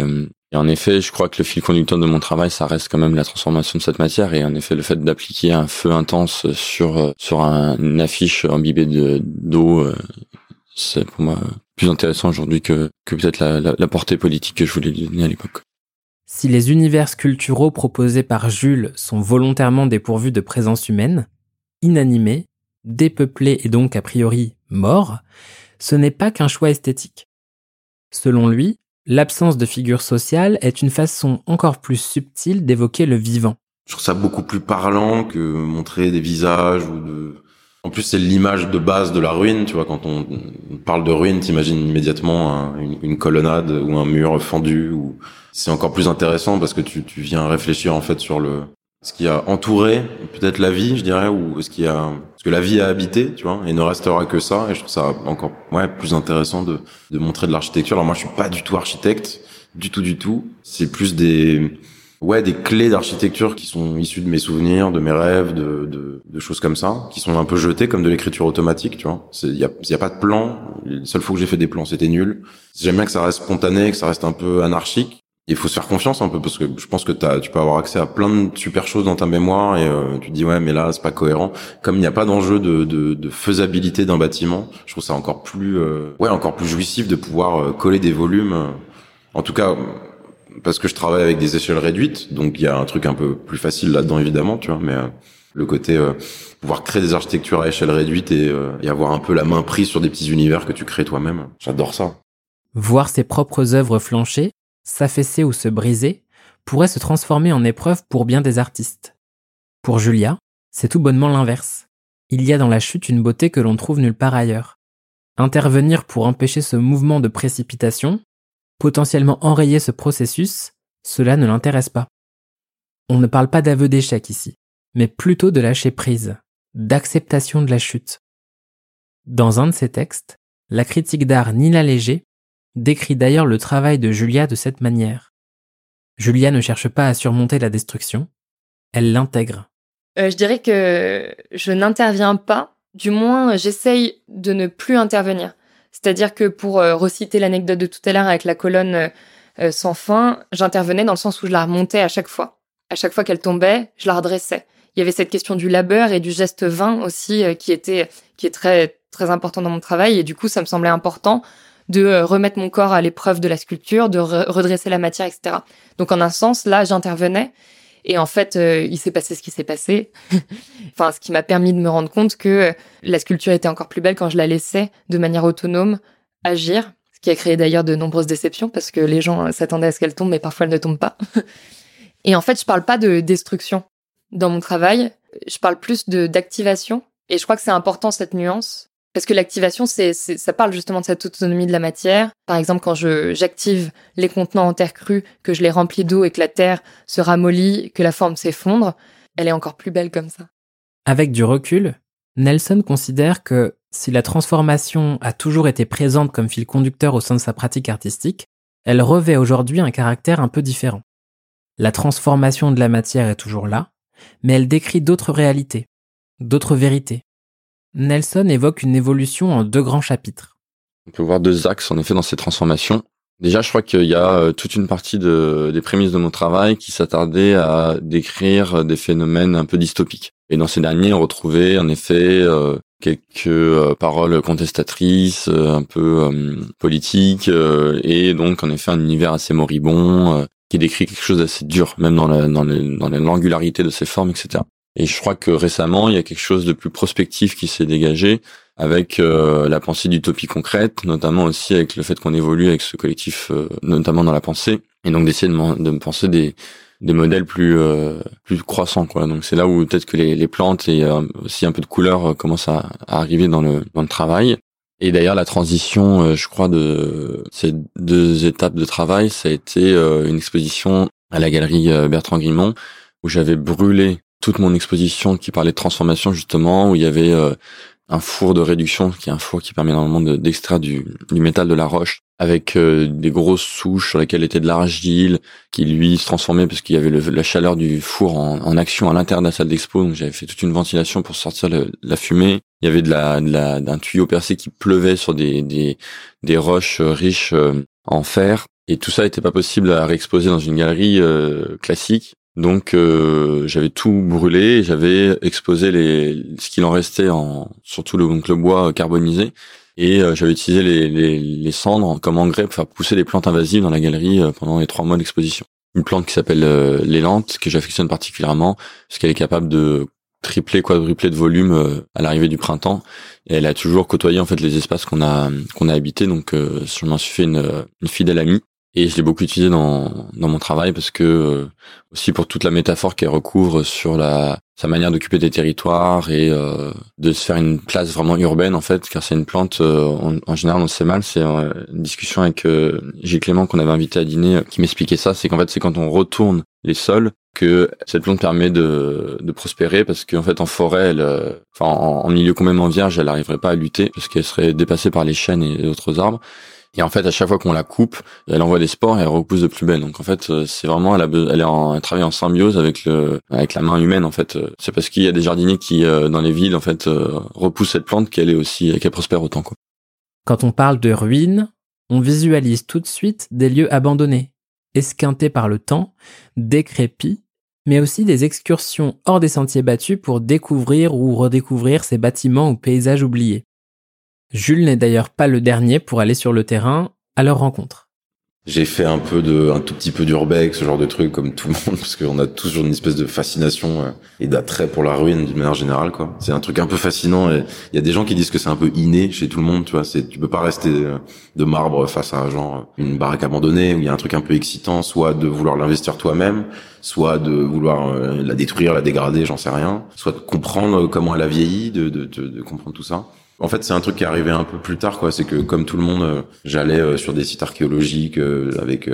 et en effet, je crois que le fil conducteur de mon travail, ça reste quand même la transformation de cette matière. Et en effet, le fait d'appliquer un feu intense sur sur un, une affiche imbibée de d'eau c'est pour moi plus intéressant aujourd'hui que, que peut-être la, portée politique que je voulais donner à l'époque. Si les univers sculpturaux proposés par Jules sont volontairement dépourvus de présence humaine, inanimés, dépeuplés et donc a priori morts, ce n'est pas qu'un choix esthétique. Selon lui, l'absence de figure sociale est une façon encore plus subtile d'évoquer le vivant. Je trouve ça beaucoup plus parlant que montrer des visages en plus, c'est l'image de base de la ruine, tu vois. Quand on parle de ruine, t'imagines immédiatement une, colonnade ou un mur fendu. Ou c'est encore plus intéressant parce que tu, tu viens réfléchir en fait sur le ce qui a entouré peut-être la vie, je dirais, ou ce qui a ce que la vie a habité, tu vois, et ne restera que ça. Et je trouve ça encore ouais plus intéressant de de montrer de l'architecture. Alors moi, je suis pas du tout architecte, du tout, du tout. C'est plus des ouais des clés d'architecture qui sont issues de mes souvenirs, de mes rêves, de, de, de choses comme ça, qui sont un peu jetées comme de l'écriture automatique, tu vois. Il y a, y a pas de plan. La seule fois que j'ai fait des plans, c'était nul. J'aime bien que ça reste spontané, que ça reste un peu anarchique. Il faut se faire confiance un peu parce que je pense que as, tu peux avoir accès à plein de super choses dans ta mémoire et euh, tu te dis ouais mais là c'est pas cohérent. Comme il n'y a pas d'enjeu de, de, de, faisabilité d'un bâtiment, je trouve ça encore plus euh, ouais encore plus jouissif de pouvoir euh, coller des volumes. En tout cas, parce que je travaille avec des échelles réduites, donc il y a un truc un peu plus facile là-dedans évidemment, tu vois, mais euh, le côté euh, pouvoir créer des architectures à échelle réduite et, euh, et, avoir un peu la main prise sur des petits univers que tu crées toi-même, j'adore ça. Voir ses propres œuvres flancher, s'affaisser ou se briser, pourrait se transformer en épreuve pour bien des artistes. Pour Julia, c'est tout bonnement l'inverse. Il y a dans la chute une beauté que l'on trouve nulle part ailleurs. Intervenir pour empêcher ce mouvement de précipitation, potentiellement enrayer ce processus, cela ne l'intéresse pas. On ne parle pas d'aveu d'échec ici, mais plutôt de lâcher prise, d'acceptation de la chute. Dans un de ses textes, la critique d'art Nina Léger décrit d'ailleurs le travail de Julia de cette manière. Julia ne cherche pas à surmonter la destruction, elle l'intègre. Euh, je dirais que je n'interviens pas, du moins j'essaye de ne plus intervenir. C'est-à-dire que pour euh, reciter l'anecdote de tout à l'heure avec la colonne euh, sans fin, j'intervenais dans le sens où je la remontais à chaque fois. À chaque fois qu'elle tombait, je la redressais. Il y avait cette question du labeur et du geste vain aussi qui était qui est très très important dans mon travail et du coup ça me semblait important de remettre mon corps à l'épreuve de la sculpture, de redresser la matière, etc. Donc en un sens là j'intervenais et en fait, euh, il s'est passé ce qui s'est passé. enfin, ce qui m'a permis de me rendre compte que la sculpture était encore plus belle quand je la laissais de manière autonome agir. Ce qui a créé d'ailleurs de nombreuses déceptions parce que les gens s'attendaient à ce qu'elle tombe, mais parfois elle ne tombe pas. et en fait, je parle pas de destruction dans mon travail. Je parle plus de d'activation. Et je crois que c'est important cette nuance parce que l'activation, ça parle justement de cette autonomie de la matière. Par exemple, quand j'active les contenants en terre crue, que je les remplis d'eau et que la terre se ramollit, que la forme s'effondre, elle est encore plus belle comme ça. Avec du recul, Nelson considère que si la transformation a toujours été présente comme fil conducteur au sein de sa pratique artistique, elle revêt aujourd'hui un caractère un peu différent. La transformation de la matière est toujours là, mais elle décrit d'autres réalités, d'autres vérités, Nelson évoque une évolution en deux grands chapitres. On peut voir deux axes en effet dans ces transformations. Déjà, je crois qu'il y a euh, toute une partie de, des prémices de mon travail qui s'attardait à décrire des phénomènes un peu dystopiques. Et dans ces derniers, on retrouvait en effet euh, quelques euh, paroles contestatrices, un peu politiques, et donc en effet un univers assez moribond qui décrit quelque chose d'assez dur, même dans la, dans, dans l'angularité de ses formes, etc. Et je crois que récemment, il y a quelque chose de plus prospectif qui s'est dégagé avec euh, la pensée d'utopie concrète, notamment aussi avec le fait qu'on évolue avec ce collectif, euh, notamment dans la pensée, et donc d'essayer de, de penser des, des modèles plus euh, plus croissants quoi. Donc c'est là où peut-être que les, les, plantes et aussi un peu de couleur commencent à, à, arriver dans le dans le travail. Et d'ailleurs la transition, je crois, de ces deux étapes de travail, ça a été une exposition à la galerie Bertrand Grimont où j'avais brûlé toute mon exposition qui parlait de transformation justement, où il y avait euh, un four de réduction, qui est un four qui permet normalement d'extraire du, métal de la roche, avec euh, des grosses souches sur lesquelles était de l'argile, qui lui se transformait parce qu'il y avait la chaleur du four en, action à l'intérieur de la salle d'expo. Donc j'avais fait toute une ventilation pour sortir la fumée. Il y avait de la, d'un tuyau percé qui pleuvait sur des, des, des roches riches en fer. Et tout ça n'était pas possible à réexposer dans une galerie classique. Donc euh, j'avais tout brûlé, j'avais exposé les ce qu'il en restait en surtout le donc bois carbonisé. Et euh, j'avais utilisé les, les, les, cendres comme engrais pour faire pousser des plantes invasives dans la galerie euh, pendant les trois mois d'exposition. Une plante qui s'appelle l'élante que j'affectionne particulièrement parce qu'elle est capable de tripler quadrupler de volume à l'arrivée du printemps. Et elle a toujours côtoyé en fait les espaces qu'on a habités. Donc je m'en suis fait une fidèle amie et je l'ai beaucoup utilisé dans, dans mon travail parce que euh, aussi pour toute la métaphore qu'elle recouvre sur la sa manière d'occuper des territoires et euh, de se faire une place vraiment urbaine en fait car c'est une plante euh, en, général on sait mal c'est une discussion avec Gilles Clément qu'on avait invité à dîner qui m'expliquait ça. C'est qu'en fait c'est quand on retourne les sols que cette plante permet de, de prospérer parce qu'en fait en forêt elle, enfin en, en milieu vierge elle n'arriverait pas à lutter parce qu'elle serait dépassée par les chênes et d'autres arbres et en fait, à chaque fois qu'on la coupe, elle envoie des spores et elle repousse de plus belle. Donc en fait, euh, c'est vraiment elle, a, est en, elle travaille en symbiose avec le avec la main humaine. En fait, c'est parce qu'il y a des jardiniers qui euh, dans les villes en fait euh, repoussent cette plante qu'elle est aussi qu'elle prospère autant. Quoi. Quand on parle de ruines, on visualise tout de suite des lieux abandonnés, esquintés par le temps, décrépits, mais aussi des excursions hors des sentiers battus pour découvrir ou redécouvrir ces bâtiments ou paysages oubliés. Jules n'est d'ailleurs pas le dernier pour aller sur le terrain à leur rencontre. J'ai fait un peu de, un tout petit peu d'urbex, ce genre de truc comme tout le monde, parce qu'on a toujours une espèce de fascination euh, et d'attrait pour la ruine d'une manière générale, quoi. C'est un truc un peu fascinant et il y a des gens qui disent que c'est un peu inné chez tout le monde, tu vois. Tu peux pas rester euh, de marbre face à genre une baraque abandonnée où il y a un truc un peu excitant, soit de vouloir l'investir toi-même, soit de vouloir euh, la détruire, la dégrader, j'en sais rien, soit de comprendre comment elle a vieilli, de, de, de, de comprendre tout ça. En fait, c'est un truc qui est arrivé un peu plus tard, quoi. C'est que comme tout le monde, euh, j'allais euh, sur des sites archéologiques euh, avec, je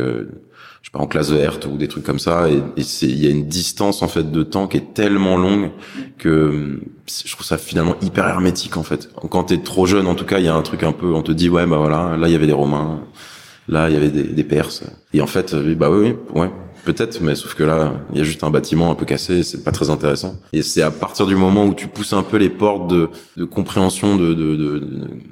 sais pas, en classe verte ou des trucs comme ça, et, il y a une distance en fait de temps qui est tellement longue que je trouve ça finalement hyper hermétique en fait. Quand t'es trop jeune, en tout cas, il y a un truc un peu, on te dit ouais, bah voilà, là il y avait des Romains, là il y avait des, des Perses, et en fait, bah oui, oui, ouais, Peut-être, mais sauf que là, il y a juste un bâtiment un peu cassé, c'est pas très intéressant. Et c'est à partir du moment où tu pousses un peu les portes de, de compréhension de, de, de,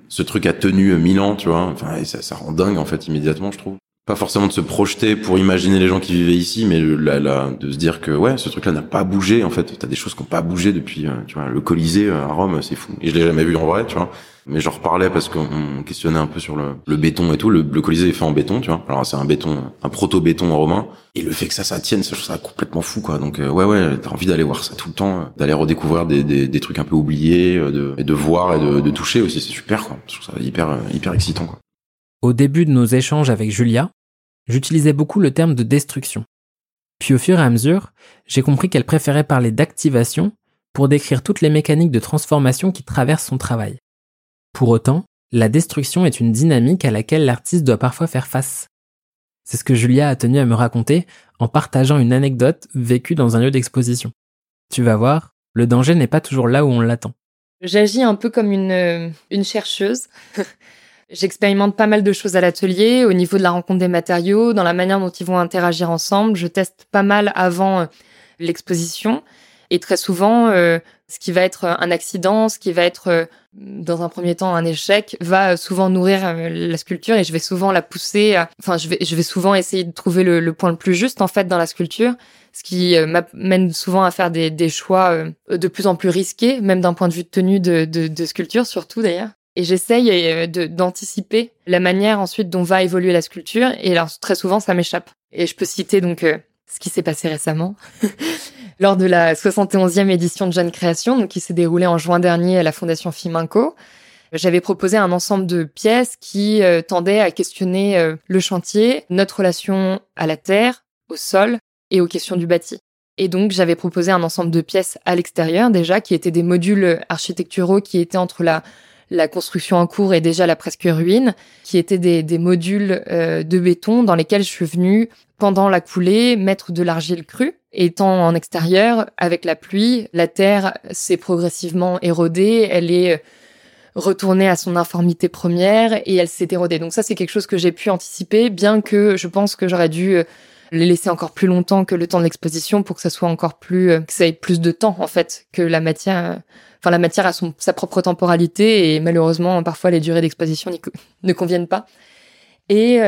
ce truc a tenu mille ans, tu vois. Enfin, ça, ça rend dingue en fait immédiatement, je trouve pas forcément de se projeter pour imaginer les gens qui vivaient ici, mais de se dire que ouais, ce truc-là n'a pas bougé. En fait, t'as des choses qui n'ont pas bougé depuis, euh, tu vois, le Colisée euh, à Rome, c'est fou. Et je l'ai jamais vu en vrai, tu vois. Mais j'en reparlais parce qu'on questionnait un peu sur le, béton et tout. Le, Colisée est fait en béton, tu vois. Alors c'est un béton, un proto-béton romain. Et le fait que ça, ça tienne, je trouve ça complètement fou, quoi. Donc euh, ouais, ouais, t'as envie d'aller voir ça tout le temps, d'aller redécouvrir des, trucs un peu oubliés, de, et de voir et de, de toucher aussi. C'est super, quoi. Je trouve ça hyper, hyper excitant, quoi. Au début de nos échanges avec Julia, j'utilisais beaucoup le terme de destruction. Puis au fur et à mesure, j'ai compris qu'elle préférait parler d'activation pour décrire toutes les mécaniques de transformation qui traversent son travail. Pour autant, la destruction est une dynamique à laquelle l'artiste doit parfois faire face. C'est ce que Julia a tenu à me raconter en partageant une anecdote vécue dans un lieu d'exposition. Tu vas voir, le danger n'est pas toujours là où on l'attend. J'agis un peu comme une, euh, une chercheuse. J'expérimente pas mal de choses à l'atelier, au niveau de la rencontre des matériaux, dans la manière dont ils vont interagir ensemble. Je teste pas mal avant euh, l'exposition. Et très souvent, euh, ce qui va être un accident, ce qui va être euh, dans un premier temps un échec, va souvent nourrir la sculpture et je vais souvent la pousser. Enfin, je vais, je vais souvent essayer de trouver le, point le plus juste en fait dans la sculpture, ce qui m'amène souvent à faire des, choix de plus en plus risqués, même d'un point de vue de tenue de sculpture surtout d'ailleurs. Et j'essaye euh, d'anticiper la manière ensuite dont va évoluer la sculpture. Et alors très souvent, ça m'échappe. Et je peux citer donc euh, ce qui s'est passé récemment. Lors de la 71e édition de Jeune Création, donc qui s'est déroulée en juin dernier à la Fondation Fiminco, j'avais proposé un ensemble de pièces qui euh, tendaient à questionner le chantier, notre relation à la terre, au sol et aux questions du bâti. Et donc j'avais proposé un ensemble de pièces à l'extérieur déjà, qui étaient des modules architecturaux qui étaient entre la la construction en cours est déjà la presque ruine, qui étaient des, modules euh, de béton dans lesquels je suis venue, pendant la coulée, mettre de l'argile crue. Étant en extérieur, avec la pluie, la terre s'est progressivement érodée, elle est retournait à son informité première et elle s'est érodée. Donc ça, c'est quelque chose que j'ai pu anticiper, bien que je pense que j'aurais dû les laisser encore plus longtemps que le temps de l'exposition pour que ça soit encore plus, que ça ait plus de temps en fait, que la matière, enfin la matière a son, sa propre temporalité et malheureusement parfois les durées d'exposition ne conviennent pas. Et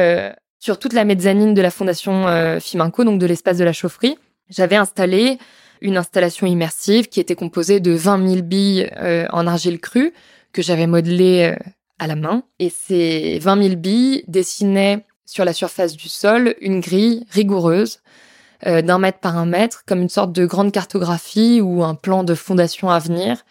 sur toute la mezzanine de la fondation Fiminco, donc de l'espace de la chaufferie, j'avais installé une installation immersive qui était composée de 20 000 billes euh, en argile crue que j'avais modelées euh, à la main. Et ces 20 000 billes dessinaient sur la surface du sol une grille rigoureuse euh, d'un mètre par un mètre, comme une sorte de grande cartographie ou un plan de fondation à venir.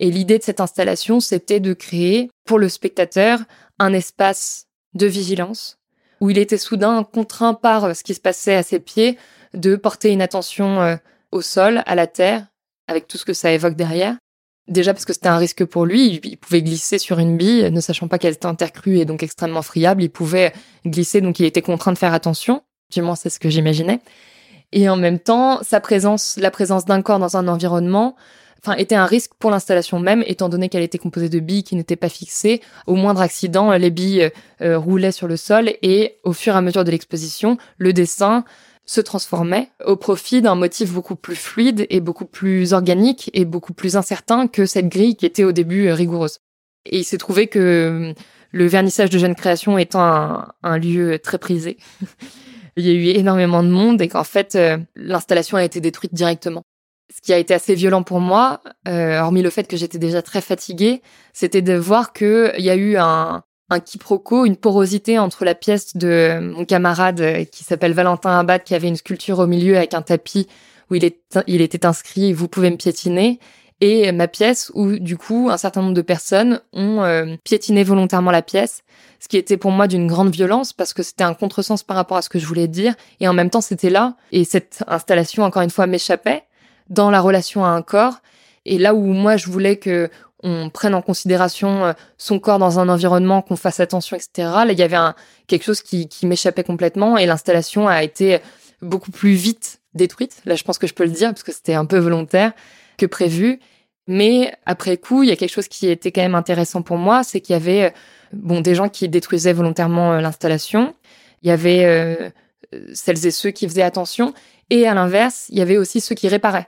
Et l'idée de cette installation, c'était de créer pour le spectateur un espace de vigilance où il était soudain contraint par ce qui se passait à ses pieds de porter une attention au sol, à la terre, avec tout ce que ça évoque derrière. Déjà parce que c'était un risque pour lui, il pouvait glisser sur une bille, ne sachant pas qu'elle était intercrue et donc extrêmement friable, il pouvait glisser, donc il était contraint de faire attention. Du moins, c'est ce que j'imaginais. Et en même temps, sa présence, la présence d'un corps dans un environnement, était un risque pour l'installation même, étant donné qu'elle était composée de billes qui n'étaient pas fixées. Au moindre accident, les billes euh, roulaient sur le sol et au fur et à mesure de l'exposition, le dessin se transformait au profit d'un motif beaucoup plus fluide et beaucoup plus organique et beaucoup plus incertain que cette grille qui était au début euh, rigoureuse. Et il s'est trouvé que euh, le vernissage de Jeune Création étant un, lieu très prisé, il y a eu énormément de monde et qu'en fait euh, l'installation a été détruite directement. Ce qui a été assez violent pour moi, hormis le fait que j'étais déjà très fatiguée, c'était de voir qu'il y a eu un, un quiproquo, une porosité entre la pièce de mon camarade euh, qui s'appelle Valentin Abad, qui avait une sculpture au milieu avec un tapis où il était inscrit Vous pouvez me piétiner, et ma pièce où du coup un certain nombre de personnes ont euh, piétiné volontairement la pièce, ce qui était pour moi d'une grande violence parce que c'était un contresens par rapport à ce que je voulais dire, et en même temps c'était là, et cette installation encore une fois m'échappait dans la relation à un corps, et là où moi je voulais que on prenne en considération euh, son corps dans un environnement, qu'on fasse attention, etc. Là, il y avait un, quelque chose qui, qui m'échappait complètement et l'installation a été beaucoup plus vite détruite. Là, je pense que je peux le dire parce que c'était un peu volontaire que prévu. Mais après coup, il y a quelque chose qui était quand même intéressant pour moi, c'est qu'il y avait euh, bon des gens qui détruisaient volontairement euh, l'installation. Il y avait celles et ceux qui faisaient attention, et à l'inverse, il y avait aussi ceux qui réparaient.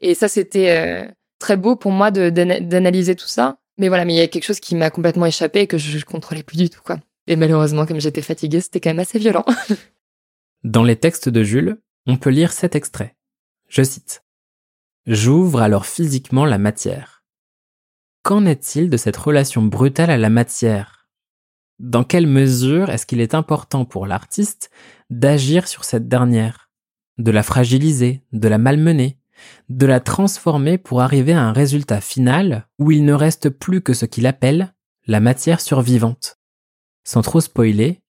Et ça, c'était très beau pour moi d'analyser tout ça. Mais voilà, mais il y a quelque chose qui m'a complètement échappé et que je, ne contrôlais plus du tout, quoi. Et malheureusement, comme j'étais fatiguée, c'était quand même assez violent. Dans les textes de Jules, on peut lire cet extrait. Je cite. J'ouvre alors physiquement la matière. Qu'en est-il de cette relation brutale à la matière? Dans quelle mesure est-ce qu'il est important pour l'artiste d'agir sur cette dernière? De la fragiliser, de la malmener? De la transformer pour arriver à un résultat final où il ne reste plus que ce qu'il appelle la matière survivante. Sans trop spoiler,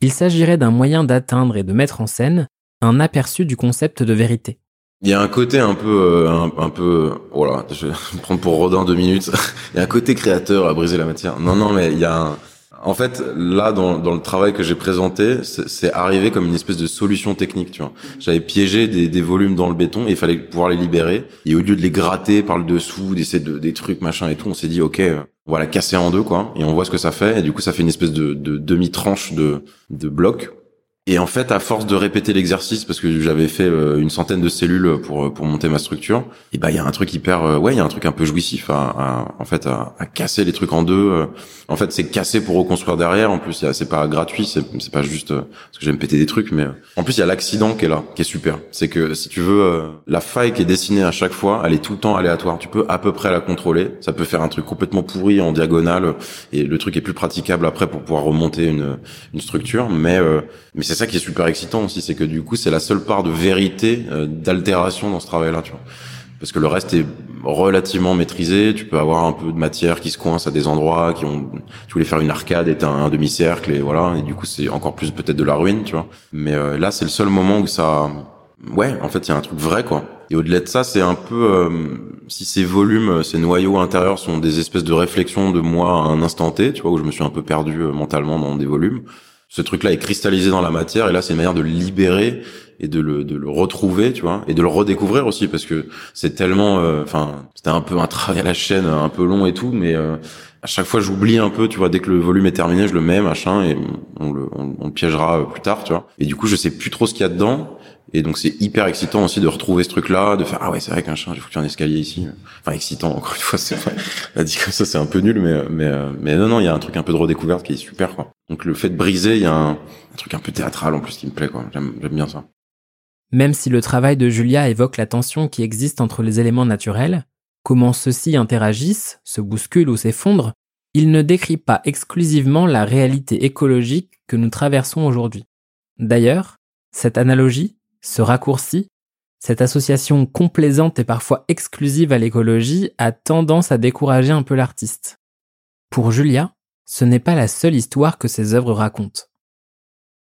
il s'agirait d'un moyen d'atteindre et de mettre en scène un aperçu du concept de vérité. Il y a un côté un peu, euh, un, peu, voilà, je vais prendre pour Rodin deux minutes. il y a un côté créateur à briser la matière. Non, non, mais il y a un, en fait, là, dans, dans le travail que j'ai présenté, c'est arrivé comme une espèce de solution technique, tu vois. J'avais piégé des, des, volumes dans le béton et il fallait pouvoir les libérer. Et au lieu de les gratter par le dessous, d'essayer de, des trucs, machin et tout, on s'est dit, OK, on va la casser en deux, quoi. Et on voit ce que ça fait. Et du coup, ça fait une espèce de, de demi-tranche de, de bloc et en fait, à force de répéter l'exercice, parce que j'avais fait euh, une centaine de cellules pour euh, pour monter ma structure, et ben il y a un truc hyper, euh, ouais, il y a un truc un peu jouissif à, en fait à, à, casser les trucs en deux. En fait, c'est casser pour reconstruire derrière. En plus, c'est pas gratuit, c'est pas juste parce que j'aime péter des trucs, mais en plus il y a l'accident qui est là, qui est super. C'est que si tu veux, la faille qui est dessinée à chaque fois, elle est tout le temps aléatoire. Tu peux à peu près la contrôler. Ça peut faire un truc complètement pourri en diagonale, et le truc est plus praticable après pour pouvoir remonter une une structure, mais mais c'est ça qui est super excitant aussi, c'est que du coup, c'est la seule part de vérité, euh, d'altération dans ce travail-là, tu vois. Parce que le reste est relativement maîtrisé. Tu peux avoir un peu de matière qui se coince à des endroits qui ont. Tu voulais faire une arcade et un, demi-cercle et voilà. Et du coup, c'est encore plus peut-être de la ruine, tu vois. Mais euh, là, c'est le seul moment où ça. Ouais, en fait, il y a un truc vrai, quoi. Et au-delà de ça, c'est un peu euh, si ces volumes, ces noyaux intérieurs sont des espèces de réflexions de moi à un instant T, tu vois, où je me suis un peu perdu mentalement dans des volumes ce truc-là est cristallisé dans la matière et là c'est une manière de le libérer et de le, de le retrouver, tu vois, et de le redécouvrir aussi parce que c'est tellement, euh, enfin, c'était un peu un travail à la chaîne, un peu long et tout, mais euh, à chaque fois j'oublie un peu, tu vois, dès que le volume est terminé, je le mets, machin, et on le, on, on le piégera plus tard, tu vois. Et du coup, je sais plus trop ce qu'il y a dedans. Et donc c'est hyper excitant aussi de retrouver ce truc-là, de faire ah ouais c'est vrai qu'un chat j'ai foutu un escalier ici. Enfin excitant encore une fois c'est la dit comme ça c'est un peu nul mais mais mais non non il y a un truc un peu de redécouverte qui est super quoi. Donc le fait de briser il y a un, un truc un peu théâtral en plus qui me plaît quoi. J'aime bien ça. Même si le travail de Julia évoque la tension qui existe entre les éléments naturels, comment ceux-ci interagissent, se bousculent ou s'effondrent, il ne décrit pas exclusivement la réalité écologique que nous traversons aujourd'hui. D'ailleurs, cette analogie, ce raccourci, cette association complaisante et parfois exclusive à l'écologie a tendance à décourager un peu l'artiste. Pour Julia, ce n'est pas la seule histoire que ses œuvres racontent.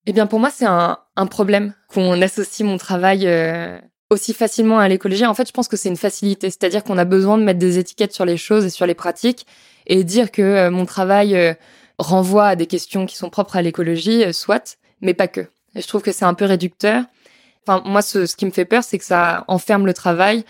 Eh bien, pour moi, c'est un, problème qu'on associe mon travail euh, aussi facilement à l'écologie. En fait, je pense que c'est une facilité, c'est-à-dire qu'on a besoin de mettre des étiquettes sur les choses et sur les pratiques et dire que euh, mon travail euh, renvoie à des questions qui sont propres à l'écologie, soit, mais pas que. Je trouve que c'est un peu réducteur. Enfin, moi, ce, qui me fait peur, c'est que ça enferme le travail,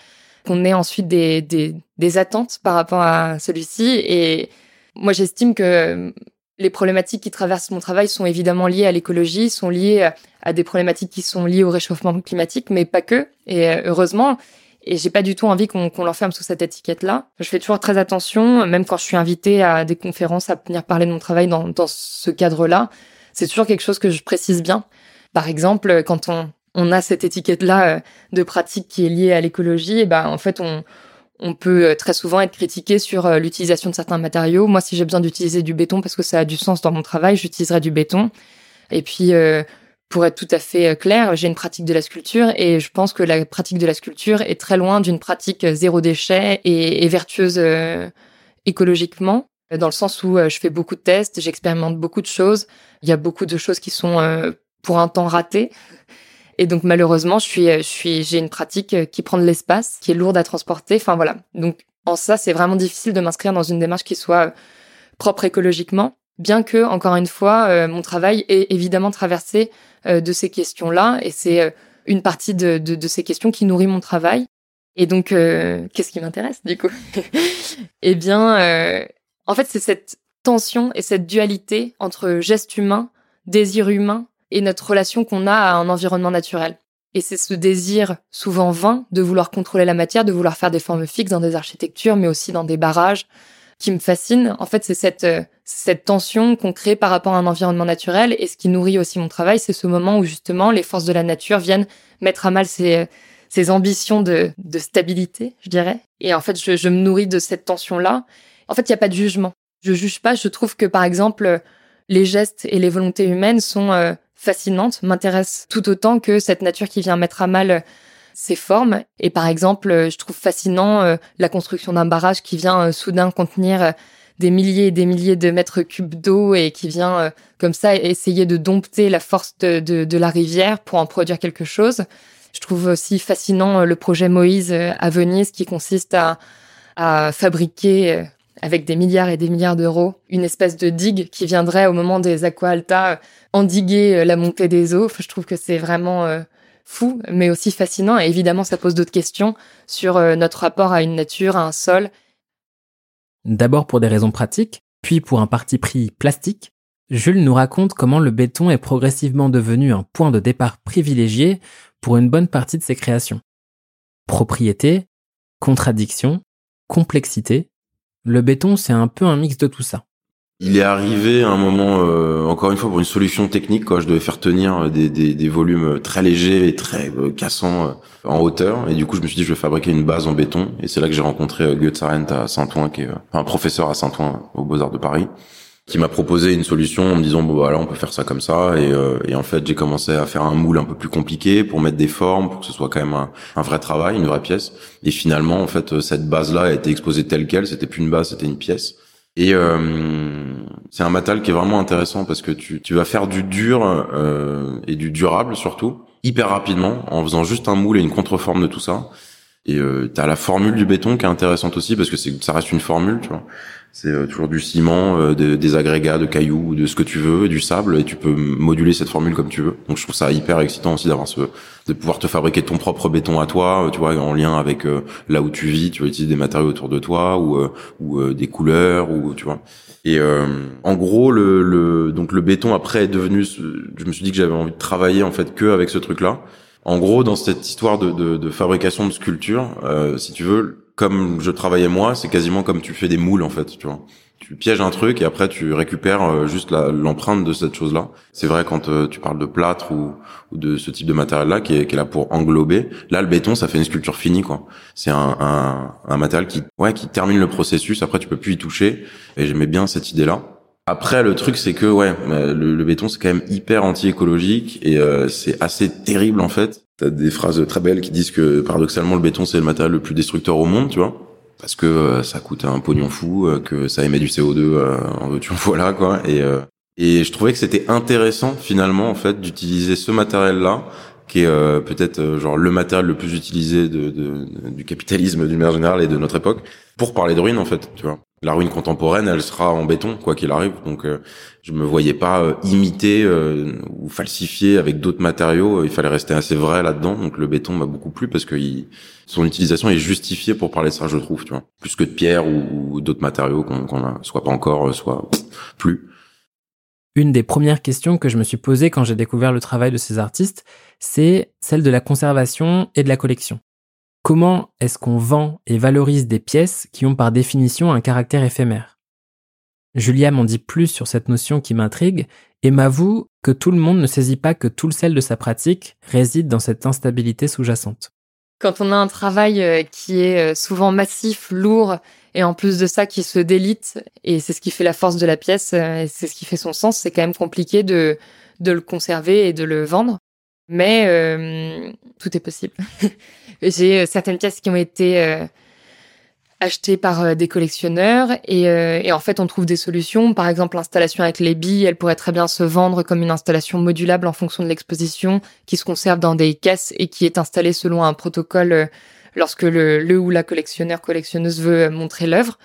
qu'on ait ensuite des, des, attentes par rapport à celui-ci. Et moi, j'estime que les problématiques qui traversent mon travail sont évidemment liées à l'écologie, sont liées à des problématiques qui sont liées au réchauffement climatique, mais pas que. Et euh, heureusement, et j'ai pas du tout envie qu'on qu l'enferme sous cette étiquette-là. Je fais toujours très attention, même quand je suis invitée à des conférences à venir parler de mon travail dans, dans ce cadre-là. C'est toujours quelque chose que je précise bien. Par exemple, quand on, on a cette étiquette-là euh, de pratique qui est liée à l'écologie, et ben en fait on peut euh, très souvent être critiqué sur euh, l'utilisation de certains matériaux. Moi, si j'ai besoin d'utiliser du béton parce que ça a du sens dans mon travail, j'utiliserai du béton. Et puis, pour être tout à fait clair, j'ai une pratique de la sculpture et je pense que la pratique de la sculpture est très loin d'une pratique zéro déchet et, et vertueuse écologiquement, dans le sens où je fais beaucoup de tests, j'expérimente beaucoup de choses. Il y a beaucoup de choses qui sont pour un temps ratées. Et donc malheureusement, je suis, suis, j'ai une pratique qui prend de l'espace, qui est lourde à transporter. Enfin voilà. Donc en ça, c'est vraiment difficile de m'inscrire dans une démarche qui soit propre écologiquement, bien que encore une fois, euh, mon travail est évidemment traversé euh, de ces questions-là, et c'est euh, une partie de, de, ces questions qui nourrit mon travail. Et donc, qu'est-ce qui m'intéresse du coup? Eh bien, en fait, c'est cette tension et cette dualité entre geste humain, désir humain et notre relation qu'on a à un environnement naturel. Et c'est ce désir souvent vain de vouloir contrôler la matière, de vouloir faire des formes fixes dans des architectures, mais aussi dans des barrages, qui me fascine. En fait, c'est cette, euh, tension qu'on crée par rapport à un environnement naturel. Et ce qui nourrit aussi mon travail, c'est ce moment où justement les forces de la nature viennent mettre à mal ces, ces ambitions de, stabilité, je dirais. Et en fait, je, me nourris de cette tension-là. En fait, il n'y a pas de jugement. Je juge pas. Je trouve que, par exemple, les gestes et les volontés humaines sont euh, fascinante, m'intéresse tout autant que cette nature qui vient mettre à mal ses formes. Et par exemple, je trouve fascinant euh, la construction d'un barrage qui vient euh, soudain contenir euh, des milliers et des milliers de mètres cubes d'eau et qui vient comme ça essayer de dompter la force de, la rivière pour en produire quelque chose. Je trouve aussi fascinant le projet Moïse à Venise qui consiste à fabriquer avec des milliards et des milliards d'euros, une espèce de digue qui viendrait au moment des aqua alta euh, endiguer euh, la montée des eaux. je trouve que c'est vraiment euh, fou, mais aussi fascinant. Et évidemment, ça pose d'autres questions sur notre rapport à une nature, à un sol. D'abord pour des raisons pratiques, puis pour un parti pris plastique, Jules nous raconte comment le béton est progressivement devenu un point de départ privilégié pour une bonne partie de ses créations. Propriété, contradiction, complexité, le béton, c'est un peu un mix de tout ça. Il est arrivé à un moment, euh, encore une fois, pour une solution technique, quoi. Je devais faire tenir des, des, volumes très légers et très euh, cassants euh, en hauteur. Et du coup, je me suis dit, je vais fabriquer une base en béton. Et c'est là que j'ai rencontré Goethe Arendt à Saint-Ouen, qui est un professeur à Saint-Ouen, aux Beaux-Arts de Paris, qui m'a proposé une solution en me disant, bon, voilà, on peut faire ça comme ça. Et, et en fait, j'ai commencé à faire un moule un peu plus compliqué pour mettre des formes, pour que ce soit quand même un, vrai travail, une vraie pièce. Et finalement, en fait, cette base-là a été exposée telle quelle. C'était plus une base, c'était une pièce. Et euh, c'est un matal qui est vraiment intéressant parce que tu, tu vas faire du dur euh, et du durable surtout hyper rapidement en faisant juste un moule et une contreforme de tout ça. Et euh, t'as la formule du béton qui est intéressante aussi parce que c'est ça reste une formule, tu vois. C'est euh, toujours du ciment, euh, des agrégats de cailloux, de ce que tu veux, du sable, et tu peux moduler cette formule comme tu veux. Donc je trouve ça hyper excitant aussi d'avoir ce, de pouvoir te fabriquer ton propre béton à toi, euh, tu vois, en lien avec là où tu vis, tu vas utiliser des matériaux autour de toi ou ou des couleurs ou tu vois. Et en gros, le, le donc le béton après est devenu, je me suis dit que j'avais envie de travailler en fait que avec ce truc-là. En gros, dans cette histoire de, de, de fabrication de sculpture, si tu veux, comme je travaillais moi, c'est quasiment comme tu fais des moules en fait, tu vois. Tu pièges un truc et après tu récupères euh, juste l'empreinte de cette chose-là. C'est vrai quand euh, tu parles de plâtre ou, de ce type de matériel-là qui est, là pour englober. Là, le béton, ça fait une sculpture finie quoi. C'est un, un, matériel qui, ouais, qui termine le processus. Après, tu peux plus y toucher. Et j'aimais bien cette idée-là. Après, le truc, c'est que ouais, le, béton, c'est quand même hyper anti-écologique et euh, c'est assez terrible en fait. T'as des phrases très belles qui disent que paradoxalement, le béton, c'est le matériel le plus destructeur au monde, tu vois, parce que euh, ça coûte un pognon fou, euh, que ça émet du CO2, en tu voilà quoi. Et et je trouvais que c'était intéressant finalement en fait d'utiliser ce matériel-là qui est peut-être genre le matériel le plus utilisé de, de du capitalisme d'une manière générale et de notre époque pour parler de ruines en fait, tu vois la ruine contemporaine, elle sera en béton quoi qu'il arrive. Donc euh, je me voyais pas euh, imiter euh, ou falsifier avec d'autres matériaux. Il fallait rester assez vrai là-dedans. Donc le béton m'a beaucoup plu parce que son utilisation est justifiée pour parler de ça, je trouve, tu vois, plus que de pierre ou, d'autres matériaux qu'on a, soit pas encore, soit plus. Une des premières questions que je me suis posées quand j'ai découvert le travail de ces artistes, c'est celle de la conservation et de la collection. Comment est-ce qu'on vend et valorise des pièces qui ont par définition un caractère éphémère? Julia m'en dit plus sur cette notion qui m'intrigue et m'avoue que tout le monde ne saisit pas que tout le sel de sa pratique réside dans cette instabilité sous-jacente. Quand on a un travail euh, qui est euh, souvent massif, lourd, et en plus de ça qui se délite, et c'est ce qui fait la force de la pièce, euh, et c'est ce qui fait son sens, c'est quand même compliqué de, de le conserver et de le vendre. Mais euh, tout est possible. J'ai euh, certaines pièces qui ont été euh, achetées par des collectionneurs et, et, en fait on trouve des solutions. Par exemple l'installation avec les billes, elle pourrait très bien se vendre comme une installation modulable en fonction de l'exposition qui se conserve dans des caisses et qui est installée selon un protocole lorsque le, le ou la collectionneur collectionneuse veut montrer l'œuvre.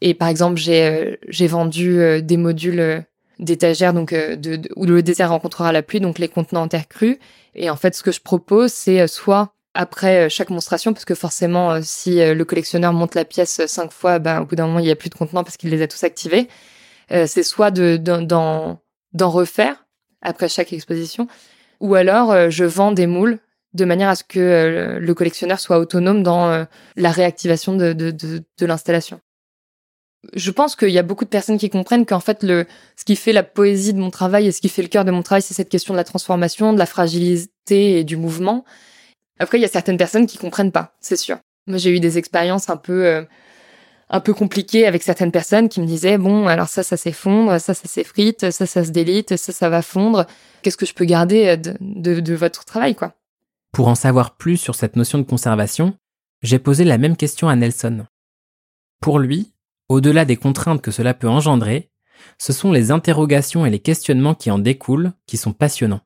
Et par exemple j'ai vendu des modules d'étagères donc de, où le désert rencontrera la pluie donc les contenants en terre crue et en fait, ce que je propose, c'est euh, soit après euh, chaque monstration, parce que forcément, euh, si le collectionneur monte la pièce cinq fois, ben, au bout d'un moment, il n'y a plus de contenants parce qu'il les a tous activés. c'est soit de, d'en, refaire après chaque exposition, ou alors je vends des moules de manière à ce que le collectionneur soit autonome dans la réactivation de, de l'installation je pense qu'il y a beaucoup de personnes qui comprennent qu'en fait, le, ce qui fait la poésie de mon travail et ce qui fait le cœur de mon travail, c'est cette question de la transformation, de la fragilité et du mouvement. Après, il y a certaines personnes qui comprennent pas, c'est sûr. Moi, j'ai eu des expériences un peu, euh, un peu compliquées avec certaines personnes qui me disaient, bon, alors ça, ça s'effondre, ça, ça s'effrite, ça, ça se délite, ça, ça va fondre. Qu'est-ce que je peux garder de, de, de votre travail, quoi? Pour en savoir plus sur cette notion de conservation, j'ai posé la même question à Nelson. Pour lui, au-delà des contraintes que cela peut engendrer, ce sont les interrogations et les questionnements qui en découlent qui sont passionnants.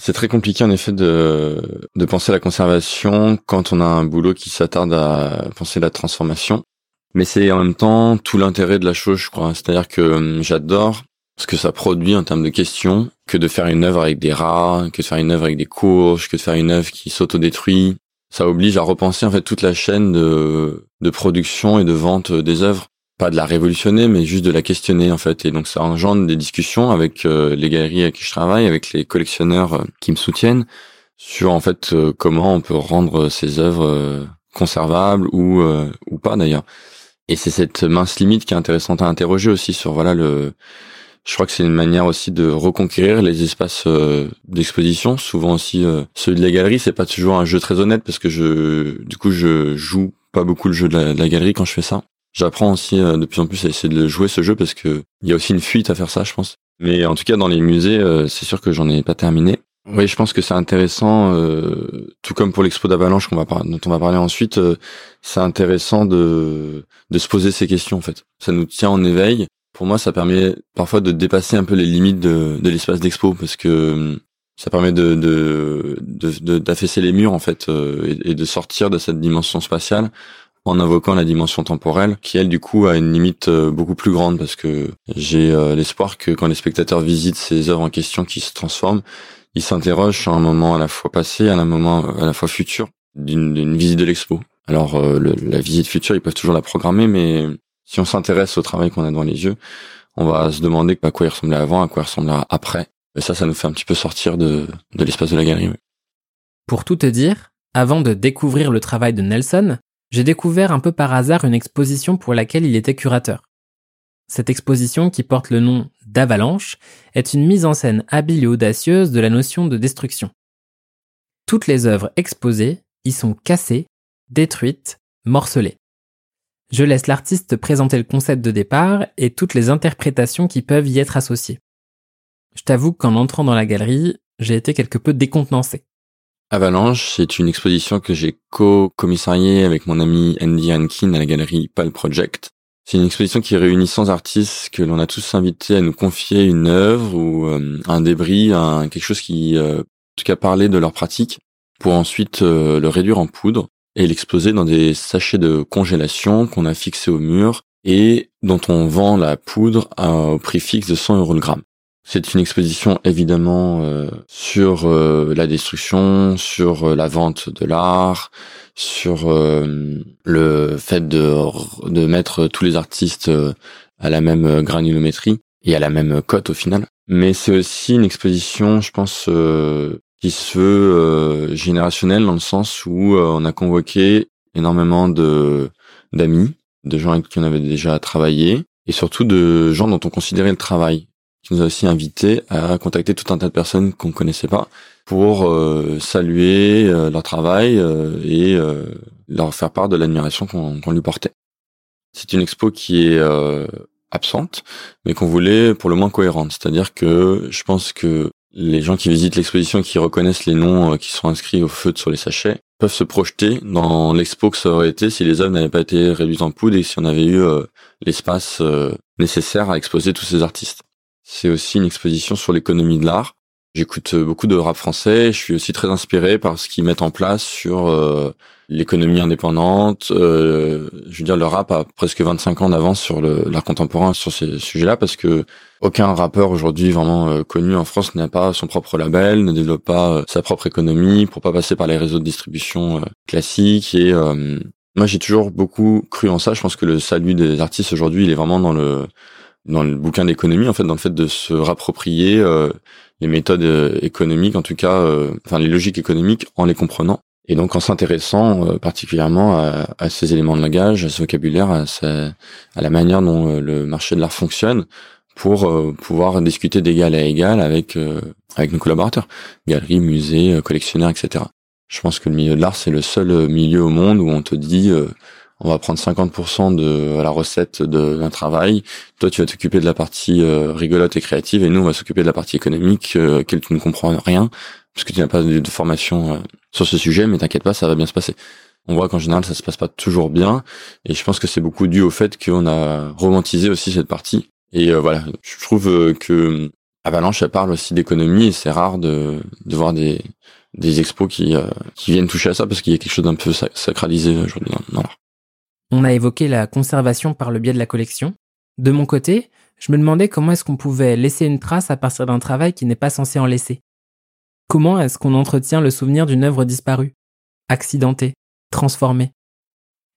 C'est très compliqué en effet de, penser la conservation quand on a un boulot qui s'attarde à penser la transformation. Mais c'est en même temps tout l'intérêt de la chose, je crois. C'est-à-dire que hum, j'adore ce que ça produit en termes de questions, que de faire une œuvre avec des rats, que de faire une œuvre avec des courges, que de faire une œuvre qui s'autodétruit. Ça oblige à repenser en fait toute la chaîne de production et de vente des œuvres pas de la révolutionner, mais juste de la questionner en fait. Et donc ça engendre des discussions avec euh, les galeries avec qui je travaille, avec les collectionneurs euh, qui me soutiennent sur en fait euh, comment on peut rendre ces œuvres conservables ou ou pas d'ailleurs. Et c'est cette mince limite qui est intéressante à interroger aussi sur voilà le. Je crois que c'est une manière aussi de reconquérir les espaces d'exposition. Souvent aussi ceux de la galerie, c'est pas toujours un jeu très honnête parce que je du coup je joue pas beaucoup le jeu de la galerie quand je fais ça. J'apprends aussi euh, de plus en plus à essayer de jouer ce jeu parce que il y a aussi une fuite à faire ça, je pense. Mais en tout cas, dans les musées, euh, c'est sûr que j'en ai pas terminé. Oui, je pense que c'est intéressant, euh, tout comme pour l'expo d'Avalanche qu'on va dont on va parler ensuite. c'est intéressant de de se poser ces questions en fait. Ça nous tient en éveil. Pour moi, ça permet parfois de dépasser un peu les limites de, de l'espace d'expo parce que Ça permet de d'affaisser de, les murs en fait et, de sortir de cette dimension spatiale en invoquant la dimension temporelle qui elle du coup a une limite beaucoup plus grande parce que j'ai l'espoir que quand les spectateurs visitent ces œuvres en question qui se transforment, ils s'interrogent sur un moment à la fois passé, à un moment à la fois futur d'une visite de l'expo. Alors euh, la visite future, ils peuvent toujours la programmer, mais si on s'intéresse au travail qu'on a dans les yeux, on va se demander à quoi il ressemblait avant, à quoi il ressemblera après. Et ça, ça nous fait un petit peu sortir de, de l'espace de la galerie. Pour tout te dire, avant de découvrir le travail de Nelson, j'ai découvert un peu par hasard une exposition pour laquelle il était curateur. Cette exposition, qui porte le nom d'Avalanche, est une mise en scène habile et audacieuse de la notion de destruction. Toutes les œuvres exposées y sont cassées, détruites, morcelées. Je laisse l'artiste présenter le concept de départ et toutes les interprétations qui peuvent y être associées. Je t'avoue qu'en entrant dans la galerie, j'ai été quelque peu décontenancé. Avalanche, c'est une exposition que j'ai co-commissariée avec mon ami Andy Hankin à la galerie Pal Project. C'est une exposition qui réunit 100 artistes que l'on a tous invités à nous confier une œuvre ou euh, un débris, quelque chose qui, euh, en tout cas, parlait de leur pratique, pour ensuite euh, le réduire en poudre et l'exposer dans des sachets de congélation qu'on a fixés au mur et dont on vend la poudre au prix fixe de 100 euros le gramme. C'est une exposition évidemment sur la destruction, sur la vente de l'art, sur euh, le fait de, de mettre tous les artistes euh, à la même granulométrie et à la même cote au final. Mais c'est aussi une exposition, je pense, euh, qui se veut générationnelle dans le sens où on a convoqué énormément de d'amis, de gens avec qui on avait déjà travaillé, et surtout de gens dont on considérait le travail, qui nous a aussi invité à contacter tout un tas de personnes qu'on connaissait pas pour euh, saluer euh, leur travail euh, et leur faire part de l'admiration qu'on lui portait. C'est une expo qui est absente, mais qu'on voulait pour le moins cohérente. C'est-à-dire que je pense que les gens qui visitent l'exposition, qui reconnaissent les noms qui sont inscrits au feutre sur les sachets, peuvent se projeter dans l'expo que ça aurait été si les œuvres n'avaient pas été réduites en poudre et si on avait eu l'espace nécessaire à exposer tous ces artistes. C'est aussi une exposition sur l'économie de l'art, J'écoute euh, beaucoup de rap français. Je suis aussi très inspiré par ce qu'ils mettent en place sur euh, l'économie indépendante. Euh, je veux dire, le rap a presque 25 ans d'avance sur l'art contemporain sur ces sujets-là parce que aucun rappeur aujourd'hui vraiment connu en France n'a pas son propre label, ne développe pas sa propre économie pour pas passer par les réseaux de distribution classiques. Et moi, j'ai toujours beaucoup cru en ça. Je pense que le salut des artistes aujourd'hui, il est vraiment dans le dans le bouquin d'économie, en fait, dans le fait de se rapproprier euh, les méthodes euh, économiques, en tout cas, euh, enfin les logiques économiques, en les comprenant. Et donc en s'intéressant particulièrement à, à, ces éléments de langage, à ce vocabulaire, à, à la manière dont le marché de l'art fonctionne, pour pouvoir discuter d'égal à égal avec avec nos collaborateurs, galeries, musées, collectionneurs, etc. Je pense que le milieu de l'art c'est le seul milieu au monde où on te dit on va prendre 50% de la recette d'un travail. Toi, tu vas t'occuper de la partie euh, rigolote et créative, et nous, on va s'occuper de la partie économique, euh, tu ne comprends rien, parce que tu n'as pas de, formation euh, sur ce sujet, mais t'inquiète pas, ça va bien se passer. On voit qu'en général, ça se passe pas toujours bien, et je pense que c'est beaucoup dû au fait qu'on a romantisé aussi cette partie. Et euh, voilà, je trouve que Avalanche, elle parle aussi d'économie, et c'est rare de, voir des, des expos qui, qui viennent toucher à ça, parce qu'il y a quelque chose d'un peu sacralisé aujourd'hui dans l'art. On a évoqué la conservation par le biais de la collection. De mon côté, je me demandais comment est-ce qu'on pouvait laisser une trace à partir d'un travail qui n'est pas censé en laisser. Comment est-ce qu'on entretient le souvenir d'une œuvre disparue, accidentée, transformée?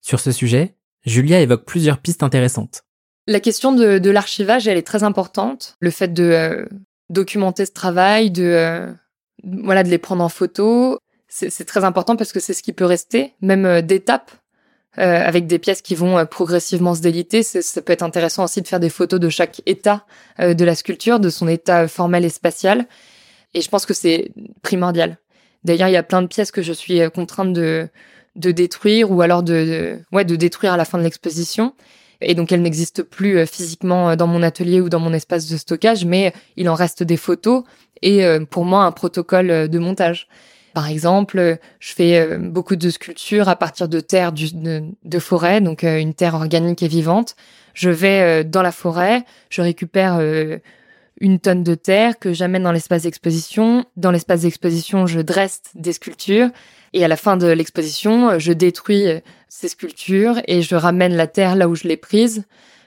Sur ce sujet, Julia évoque plusieurs pistes intéressantes. La question de, l'archivage, elle est très importante. Le fait de euh, documenter ce travail, de euh, de les prendre en photo, c'est très important parce que c'est ce qui peut rester, même euh, d'étapes euh, avec des pièces qui vont euh, progressivement se déliter. Ça peut être intéressant aussi de faire des photos de chaque état euh, de la sculpture, de son état formel et spatial. Et je pense que c'est primordial. D'ailleurs, il y a plein de pièces que je suis contrainte de, de détruire ou alors de, ouais, de détruire à la fin de l'exposition. Et donc, elles n'existent plus physiquement dans mon atelier ou dans mon espace de stockage, mais il en reste des photos et pour moi un protocole de montage. Par exemple, je fais euh, beaucoup de sculptures à partir de terre de, forêt, donc euh, une terre organique et vivante. Je vais euh, dans la forêt, je récupère une tonne de terre que j'amène dans l'espace d'exposition. Dans l'espace d'exposition, je dresse des sculptures et à la fin de l'exposition, je détruis ces sculptures et je ramène la terre là où je l'ai prise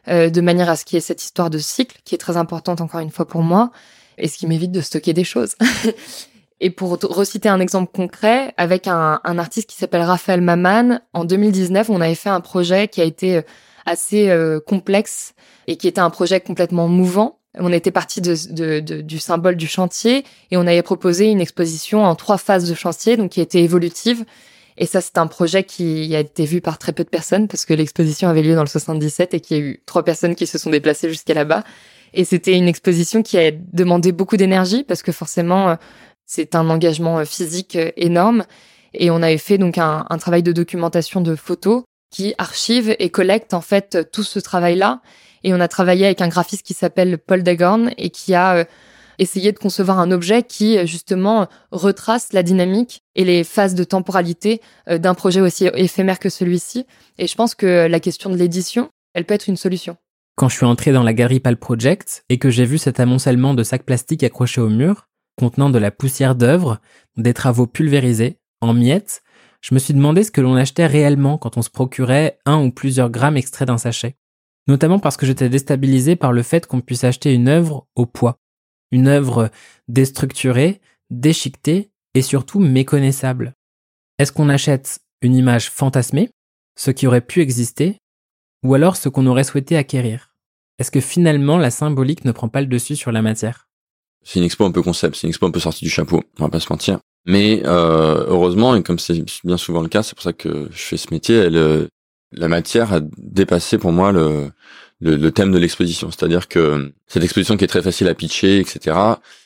euh, de manière à ce qu'il y ait cette histoire de cycle qui est très importante encore une fois pour moi et ce qui m'évite de stocker des choses. et pour reciter un exemple concret, avec un, artiste qui s'appelle Raphaël Maman, en 2019, on avait fait un projet qui a été assez euh, complexe et qui était un projet complètement mouvant. On était parti du symbole du chantier et on avait proposé une exposition en trois phases de chantier, donc qui était évolutive. Et ça, c'est un projet qui a été vu par très peu de personnes parce que l'exposition avait lieu dans le 77 et qu'il y a eu trois personnes qui se sont déplacées jusqu'à là-bas. Et c'était une exposition qui a demandé beaucoup d'énergie parce que forcément, euh, c'est un engagement euh, physique énorme. Et on avait fait donc un, travail de documentation de photos qui archive et collecte en fait tout ce travail-là. Et on a travaillé avec un graphiste qui s'appelle Paul Dagorn et qui a euh, essayé de concevoir un objet qui justement retrace la dynamique et les phases de temporalité euh, d'un projet aussi éphémère que celui-ci. Et je pense que la question de l'édition, elle peut être une solution. Quand je suis entré dans la galerie Pal Project et que j'ai vu cet amoncellement de sacs plastiques accrochés au mur, contenant de la poussière d'œuvres, des travaux pulvérisés, en miettes, je me suis demandé ce que l'on achetait réellement quand on se procurait un ou plusieurs grammes extraits d'un sachet. Notamment parce que j'étais déstabilisé par le fait qu'on puisse acheter une œuvre au poids. Une œuvre déstructurée, déchiquetée et surtout méconnaissable. Est-ce qu'on achète une image fantasmée, ce qui aurait pu exister, ou alors ce qu'on aurait souhaité acquérir? Est-ce que finalement la symbolique ne prend pas le dessus sur la matière? C'est une expo un peu concept, c'est une expo un peu sortie du chapeau, on va pas se mentir. Mais euh, heureusement, et comme c'est bien souvent le cas, c'est pour ça que je fais ce métier, elle, euh, la matière a dépassé pour moi le, le, le thème de l'exposition. C'est-à-dire que cette exposition qui est très facile à pitcher, etc.,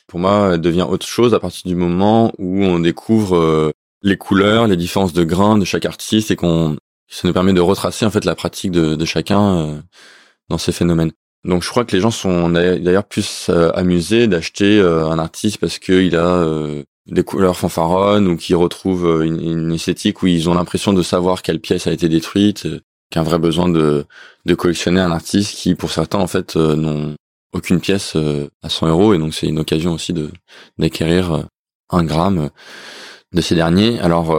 pour moi, elle devient autre chose à partir du moment où on découvre euh, les couleurs, les différences de grains de chaque artiste et qu'on ça nous permet de retracer en fait la pratique de, de chacun euh, dans ces phénomènes. Donc je crois que les gens sont d'ailleurs plus amusés d'acheter un artiste parce qu'il a des couleurs fanfaronnes ou qui retrouvent euh, une, esthétique où ils ont l'impression de savoir quelle pièce a été détruite, euh, qu'un vrai besoin de, collectionner un artiste qui, pour certains, en fait, euh, n'ont aucune pièce à 100 euros et donc c'est une occasion aussi de d'acquérir un gramme de ces derniers. Alors,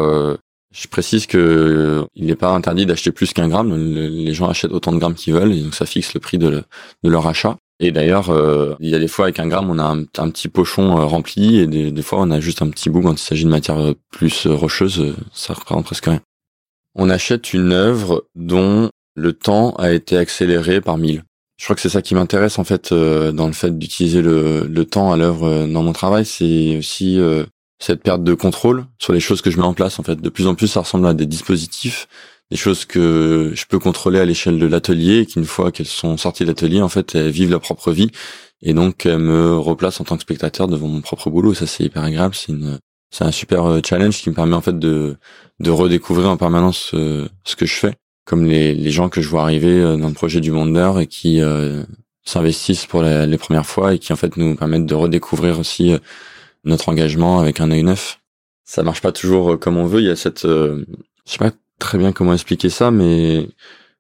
je précise que il n'est pas interdit d'acheter plus qu'un gramme. Les gens achètent autant de grammes qu'ils veulent et donc ça fixe le prix de, leur achat. Et d'ailleurs, euh, il y a des fois avec un gramme, on a un, petit pochon euh, rempli, et des, fois on a juste un petit bout quand il s'agit de matière euh, plus rocheuse, ça représente presque rien. On achète une œuvre dont le temps a été accéléré par mille. Je crois que c'est ça qui m'intéresse en fait dans le fait d'utiliser le, le, temps à l'œuvre dans mon travail, c'est aussi cette perte de contrôle sur les choses que je mets en place. En fait, de plus en plus, ça ressemble à des dispositifs des choses que je peux contrôler à l'échelle de l'atelier et qu'une fois qu'elles sont sorties de l'atelier, en fait, elles vivent leur propre vie et donc elles me replacent en tant que spectateur devant mon propre boulot. Ça, c'est hyper agréable. C'est une, c'est un super euh, challenge qui me permet en fait de de redécouvrir en permanence euh, ce que je fais, comme les, gens que je vois arriver euh, dans le projet du Wonder et qui s'investissent pour les premières fois et qui en fait nous permettent de redécouvrir aussi notre engagement avec un œil neuf. Ça marche pas toujours comme on veut. Il y a cette, je sais pas très bien comment expliquer ça, mais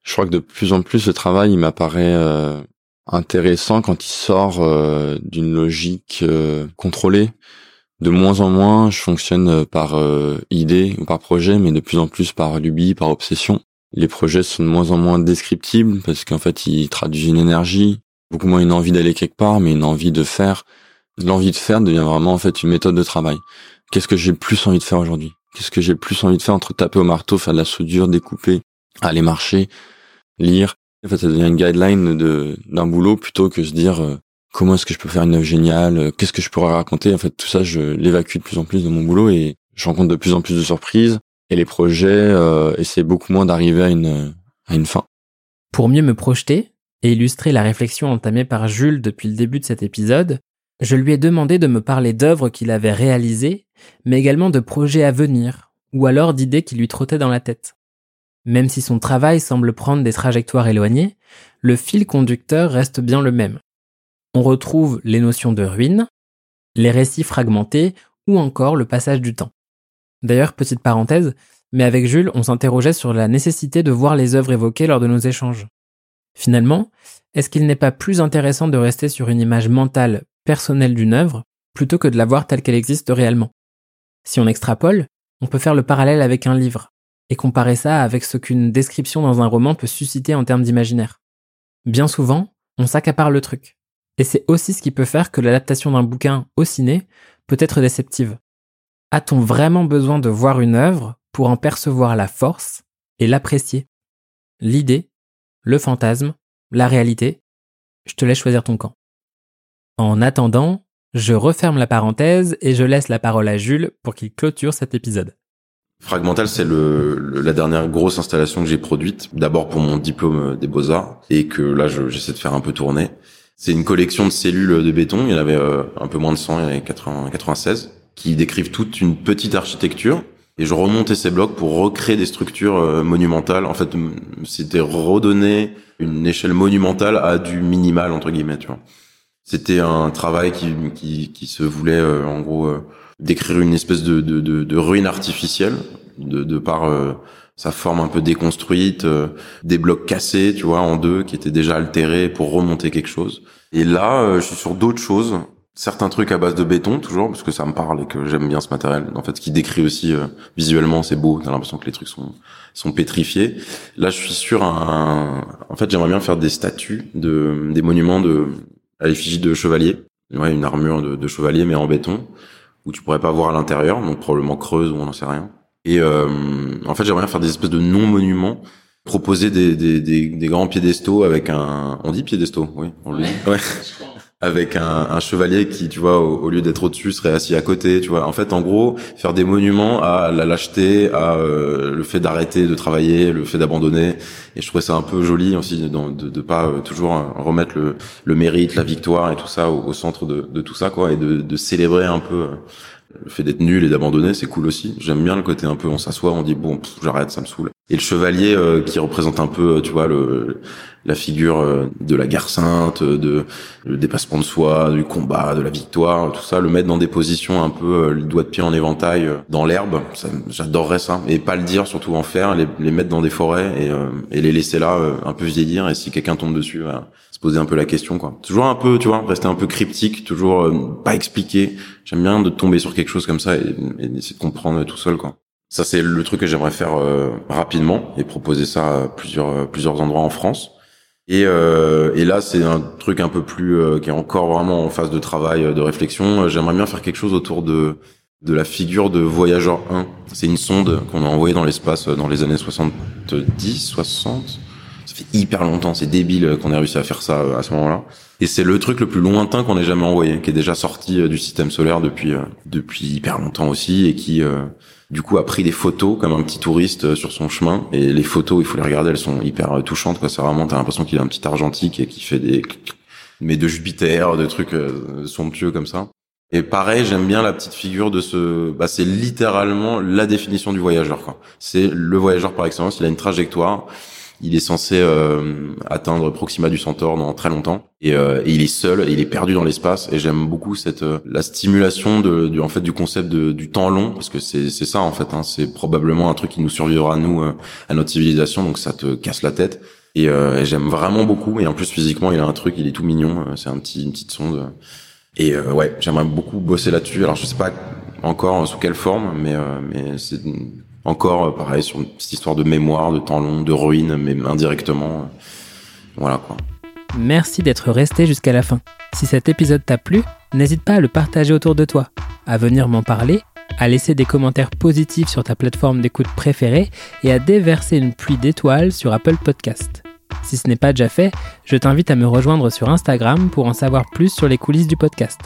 je crois que de plus en plus le travail il m'apparaît euh, intéressant quand il sort euh, d'une logique euh, contrôlée. De moins en moins, je fonctionne par idée ou par projet, mais de plus en plus par lubie, par obsession. Les projets sont de moins en moins descriptibles parce qu'en fait, ils traduisent une énergie, beaucoup moins une envie d'aller quelque part, mais une envie de faire. L'envie de faire devient vraiment en fait une méthode de travail. Qu'est-ce que j'ai plus envie de faire aujourd'hui? Qu'est-ce que j'ai plus envie de faire entre taper au marteau, faire de la soudure, découper, aller marcher, lire? En fait, ça devient une guideline de d'un boulot plutôt que se dire euh, comment est-ce que je peux faire une œuvre géniale, euh, qu'est-ce que je pourrais raconter? En fait, tout ça, je l'évacue de plus en plus dans mon boulot et je rencontre de plus en plus de surprises. Et les projets euh, essaient beaucoup moins d'arriver à une à une fin. Pour mieux me projeter et illustrer la réflexion entamée par Jules depuis le début de cet épisode, je lui ai demandé de me parler d'œuvres qu'il avait réalisées, mais également de projets à venir, ou alors d'idées qui lui trottaient dans la tête. Même si son travail semble prendre des trajectoires éloignées, le fil conducteur reste bien le même. On retrouve les notions de ruine, les récits fragmentés ou encore le passage du temps. D'ailleurs, petite parenthèse, mais avec Jules, on s'interrogeait sur la nécessité de voir les œuvres évoquées lors de nos échanges. Finalement, est-ce qu'il n'est pas plus intéressant de rester sur une image mentale personnelle d'une œuvre plutôt que de la voir telle qu'elle existe réellement. Si on extrapole, on peut faire le parallèle avec un livre et comparer ça avec ce qu'une description dans un roman peut susciter en termes d'imaginaire. Bien souvent, on s'accapare le truc. Et c'est aussi ce qui peut faire que l'adaptation d'un bouquin au ciné peut être déceptive. A-t-on vraiment besoin de voir une œuvre pour en percevoir la force et l'apprécier? L'idée, le fantasme, la réalité Je te laisse choisir ton camp. En attendant, je referme la parenthèse et je laisse la parole à Jules pour qu'il clôture cet épisode. Fragmental, c'est le, la dernière grosse installation que j'ai produite, d'abord pour mon diplôme des beaux-arts, et que là j'essaie de faire un peu tourner. C'est une collection de cellules de béton, il y en avait euh, un peu moins de 100, il y en avait 96, qui décrivent toute une petite architecture. Et je remontais ces blocs pour recréer des structures euh, monumentales. En fait, c'était redonner une échelle monumentale à du minimal, entre guillemets, tu vois. C'était un travail qui, qui, qui se voulait, euh, en gros, décrire une espèce de, de, de, de ruine artificielle, de, de par sa forme un peu déconstruite, euh, des blocs cassés, tu vois, en deux, qui étaient déjà altérés pour remonter quelque chose. Et là, euh, je suis sur d'autres choses, certains trucs à base de béton toujours, parce que ça me parle et que j'aime bien ce matériel. En fait, qui décrit aussi euh, visuellement, c'est beau. T'as l'impression que les trucs sont sont pétrifiés. Là, je suis sur un. En fait, j'aimerais bien faire des statues de des monuments de à l'effigie de chevalier. Ouais, une armure de, de chevalier mais en béton où tu pourrais pas voir à l'intérieur, donc probablement creuse ou on n'en sait rien. Et euh, en fait, j'aimerais faire des espèces de non-monuments, proposer des, des, des, des, grands piédestaux avec un... On dit piédestaux, oui, on le dit. Ouais. Avec un, un, chevalier qui, tu vois, au, lieu d'être au-dessus, serait assis à côté, tu vois. En fait, en gros, faire des monuments à la lâcheté, à euh, le fait d'arrêter de travailler, le fait d'abandonner. Et je trouvais ça un peu joli aussi de, de, de pas euh, toujours remettre le, le, mérite, la victoire et tout ça au, au centre de, de, tout ça, quoi, et de, de célébrer un peu le fait d'être nul et d'abandonner, c'est cool aussi. J'aime bien le côté un peu, on s'assoit, on dit bon, j'arrête, ça me saoule. Et le chevalier euh, qui représente un peu, tu vois, le, la figure euh, de la guerre sainte, de le dépassement de soi, du combat, de la victoire, tout ça, le mettre dans des positions un peu euh, le doigt de pied en éventail dans l'herbe, j'adorerais ça. Et pas le dire, surtout en faire, les, les mettre dans des forêts et, et les laisser là un peu vieillir. Et si quelqu'un tombe dessus, se poser un peu la question, quoi. Toujours un peu, tu vois, rester un peu cryptique, toujours pas expliquer. J'aime bien de tomber sur quelque chose comme ça et, et d'essayer de comprendre tout seul, quoi. Ça, c'est le truc que j'aimerais faire euh, rapidement et proposer ça à plusieurs, euh, plusieurs endroits en France. Et, euh, et là, c'est un truc un peu plus euh, qui est encore vraiment en phase de travail, de réflexion. J'aimerais bien faire quelque chose autour de de la figure de Voyageur 1. C'est une sonde qu'on a envoyée dans l'espace dans les années 70, 60. Ça fait hyper longtemps, c'est débile qu'on ait réussi à faire ça à ce moment-là. Et c'est le truc le plus lointain qu'on ait jamais envoyé, qui est déjà sorti du système solaire depuis depuis hyper longtemps aussi et qui du coup a pris des photos comme un petit touriste euh, sur son chemin. Et les photos il faut les regarder elles sont hyper euh, touchantes quoi. C'est vraiment t'as l'impression qu'il a un petit argentique et qui fait des mais de Jupiter de trucs euh, somptueux comme ça. Et pareil j'aime bien la petite figure de ce bah c'est littéralement la définition du voyageur quoi. C'est le voyageur par excellence il a une trajectoire il est censé euh, atteindre Proxima du Centaure dans très longtemps. Et, euh, il est seul il est perdu dans l'espace. Et j'aime beaucoup cette euh, la stimulation de, du en fait du concept de, du temps long. Parce que c'est c'est ça en fait hein, c'est probablement un truc qui nous survivra nous euh, à notre civilisation. Donc ça te casse la tête. Et, euh, et j'aime vraiment beaucoup. Et en plus physiquement il a un truc il est tout mignon. C'est un petit une petite sonde. Et ouais j'aimerais beaucoup bosser là-dessus. Alors je sais pas encore sous quelle forme mais mais c'est encore, euh, pareil, sur cette histoire de mémoire, de temps long, de ruine, mais indirectement. Voilà quoi. Merci d'être resté jusqu'à la fin. Si cet épisode t'a plu, n'hésite pas à le partager autour de toi, à venir m'en parler, à laisser des commentaires positifs sur ta plateforme d'écoute préférée et à déverser une pluie d'étoiles sur Apple Podcast. Si ce n'est pas déjà fait, je t'invite à me rejoindre sur Instagram pour en savoir plus sur les coulisses du podcast.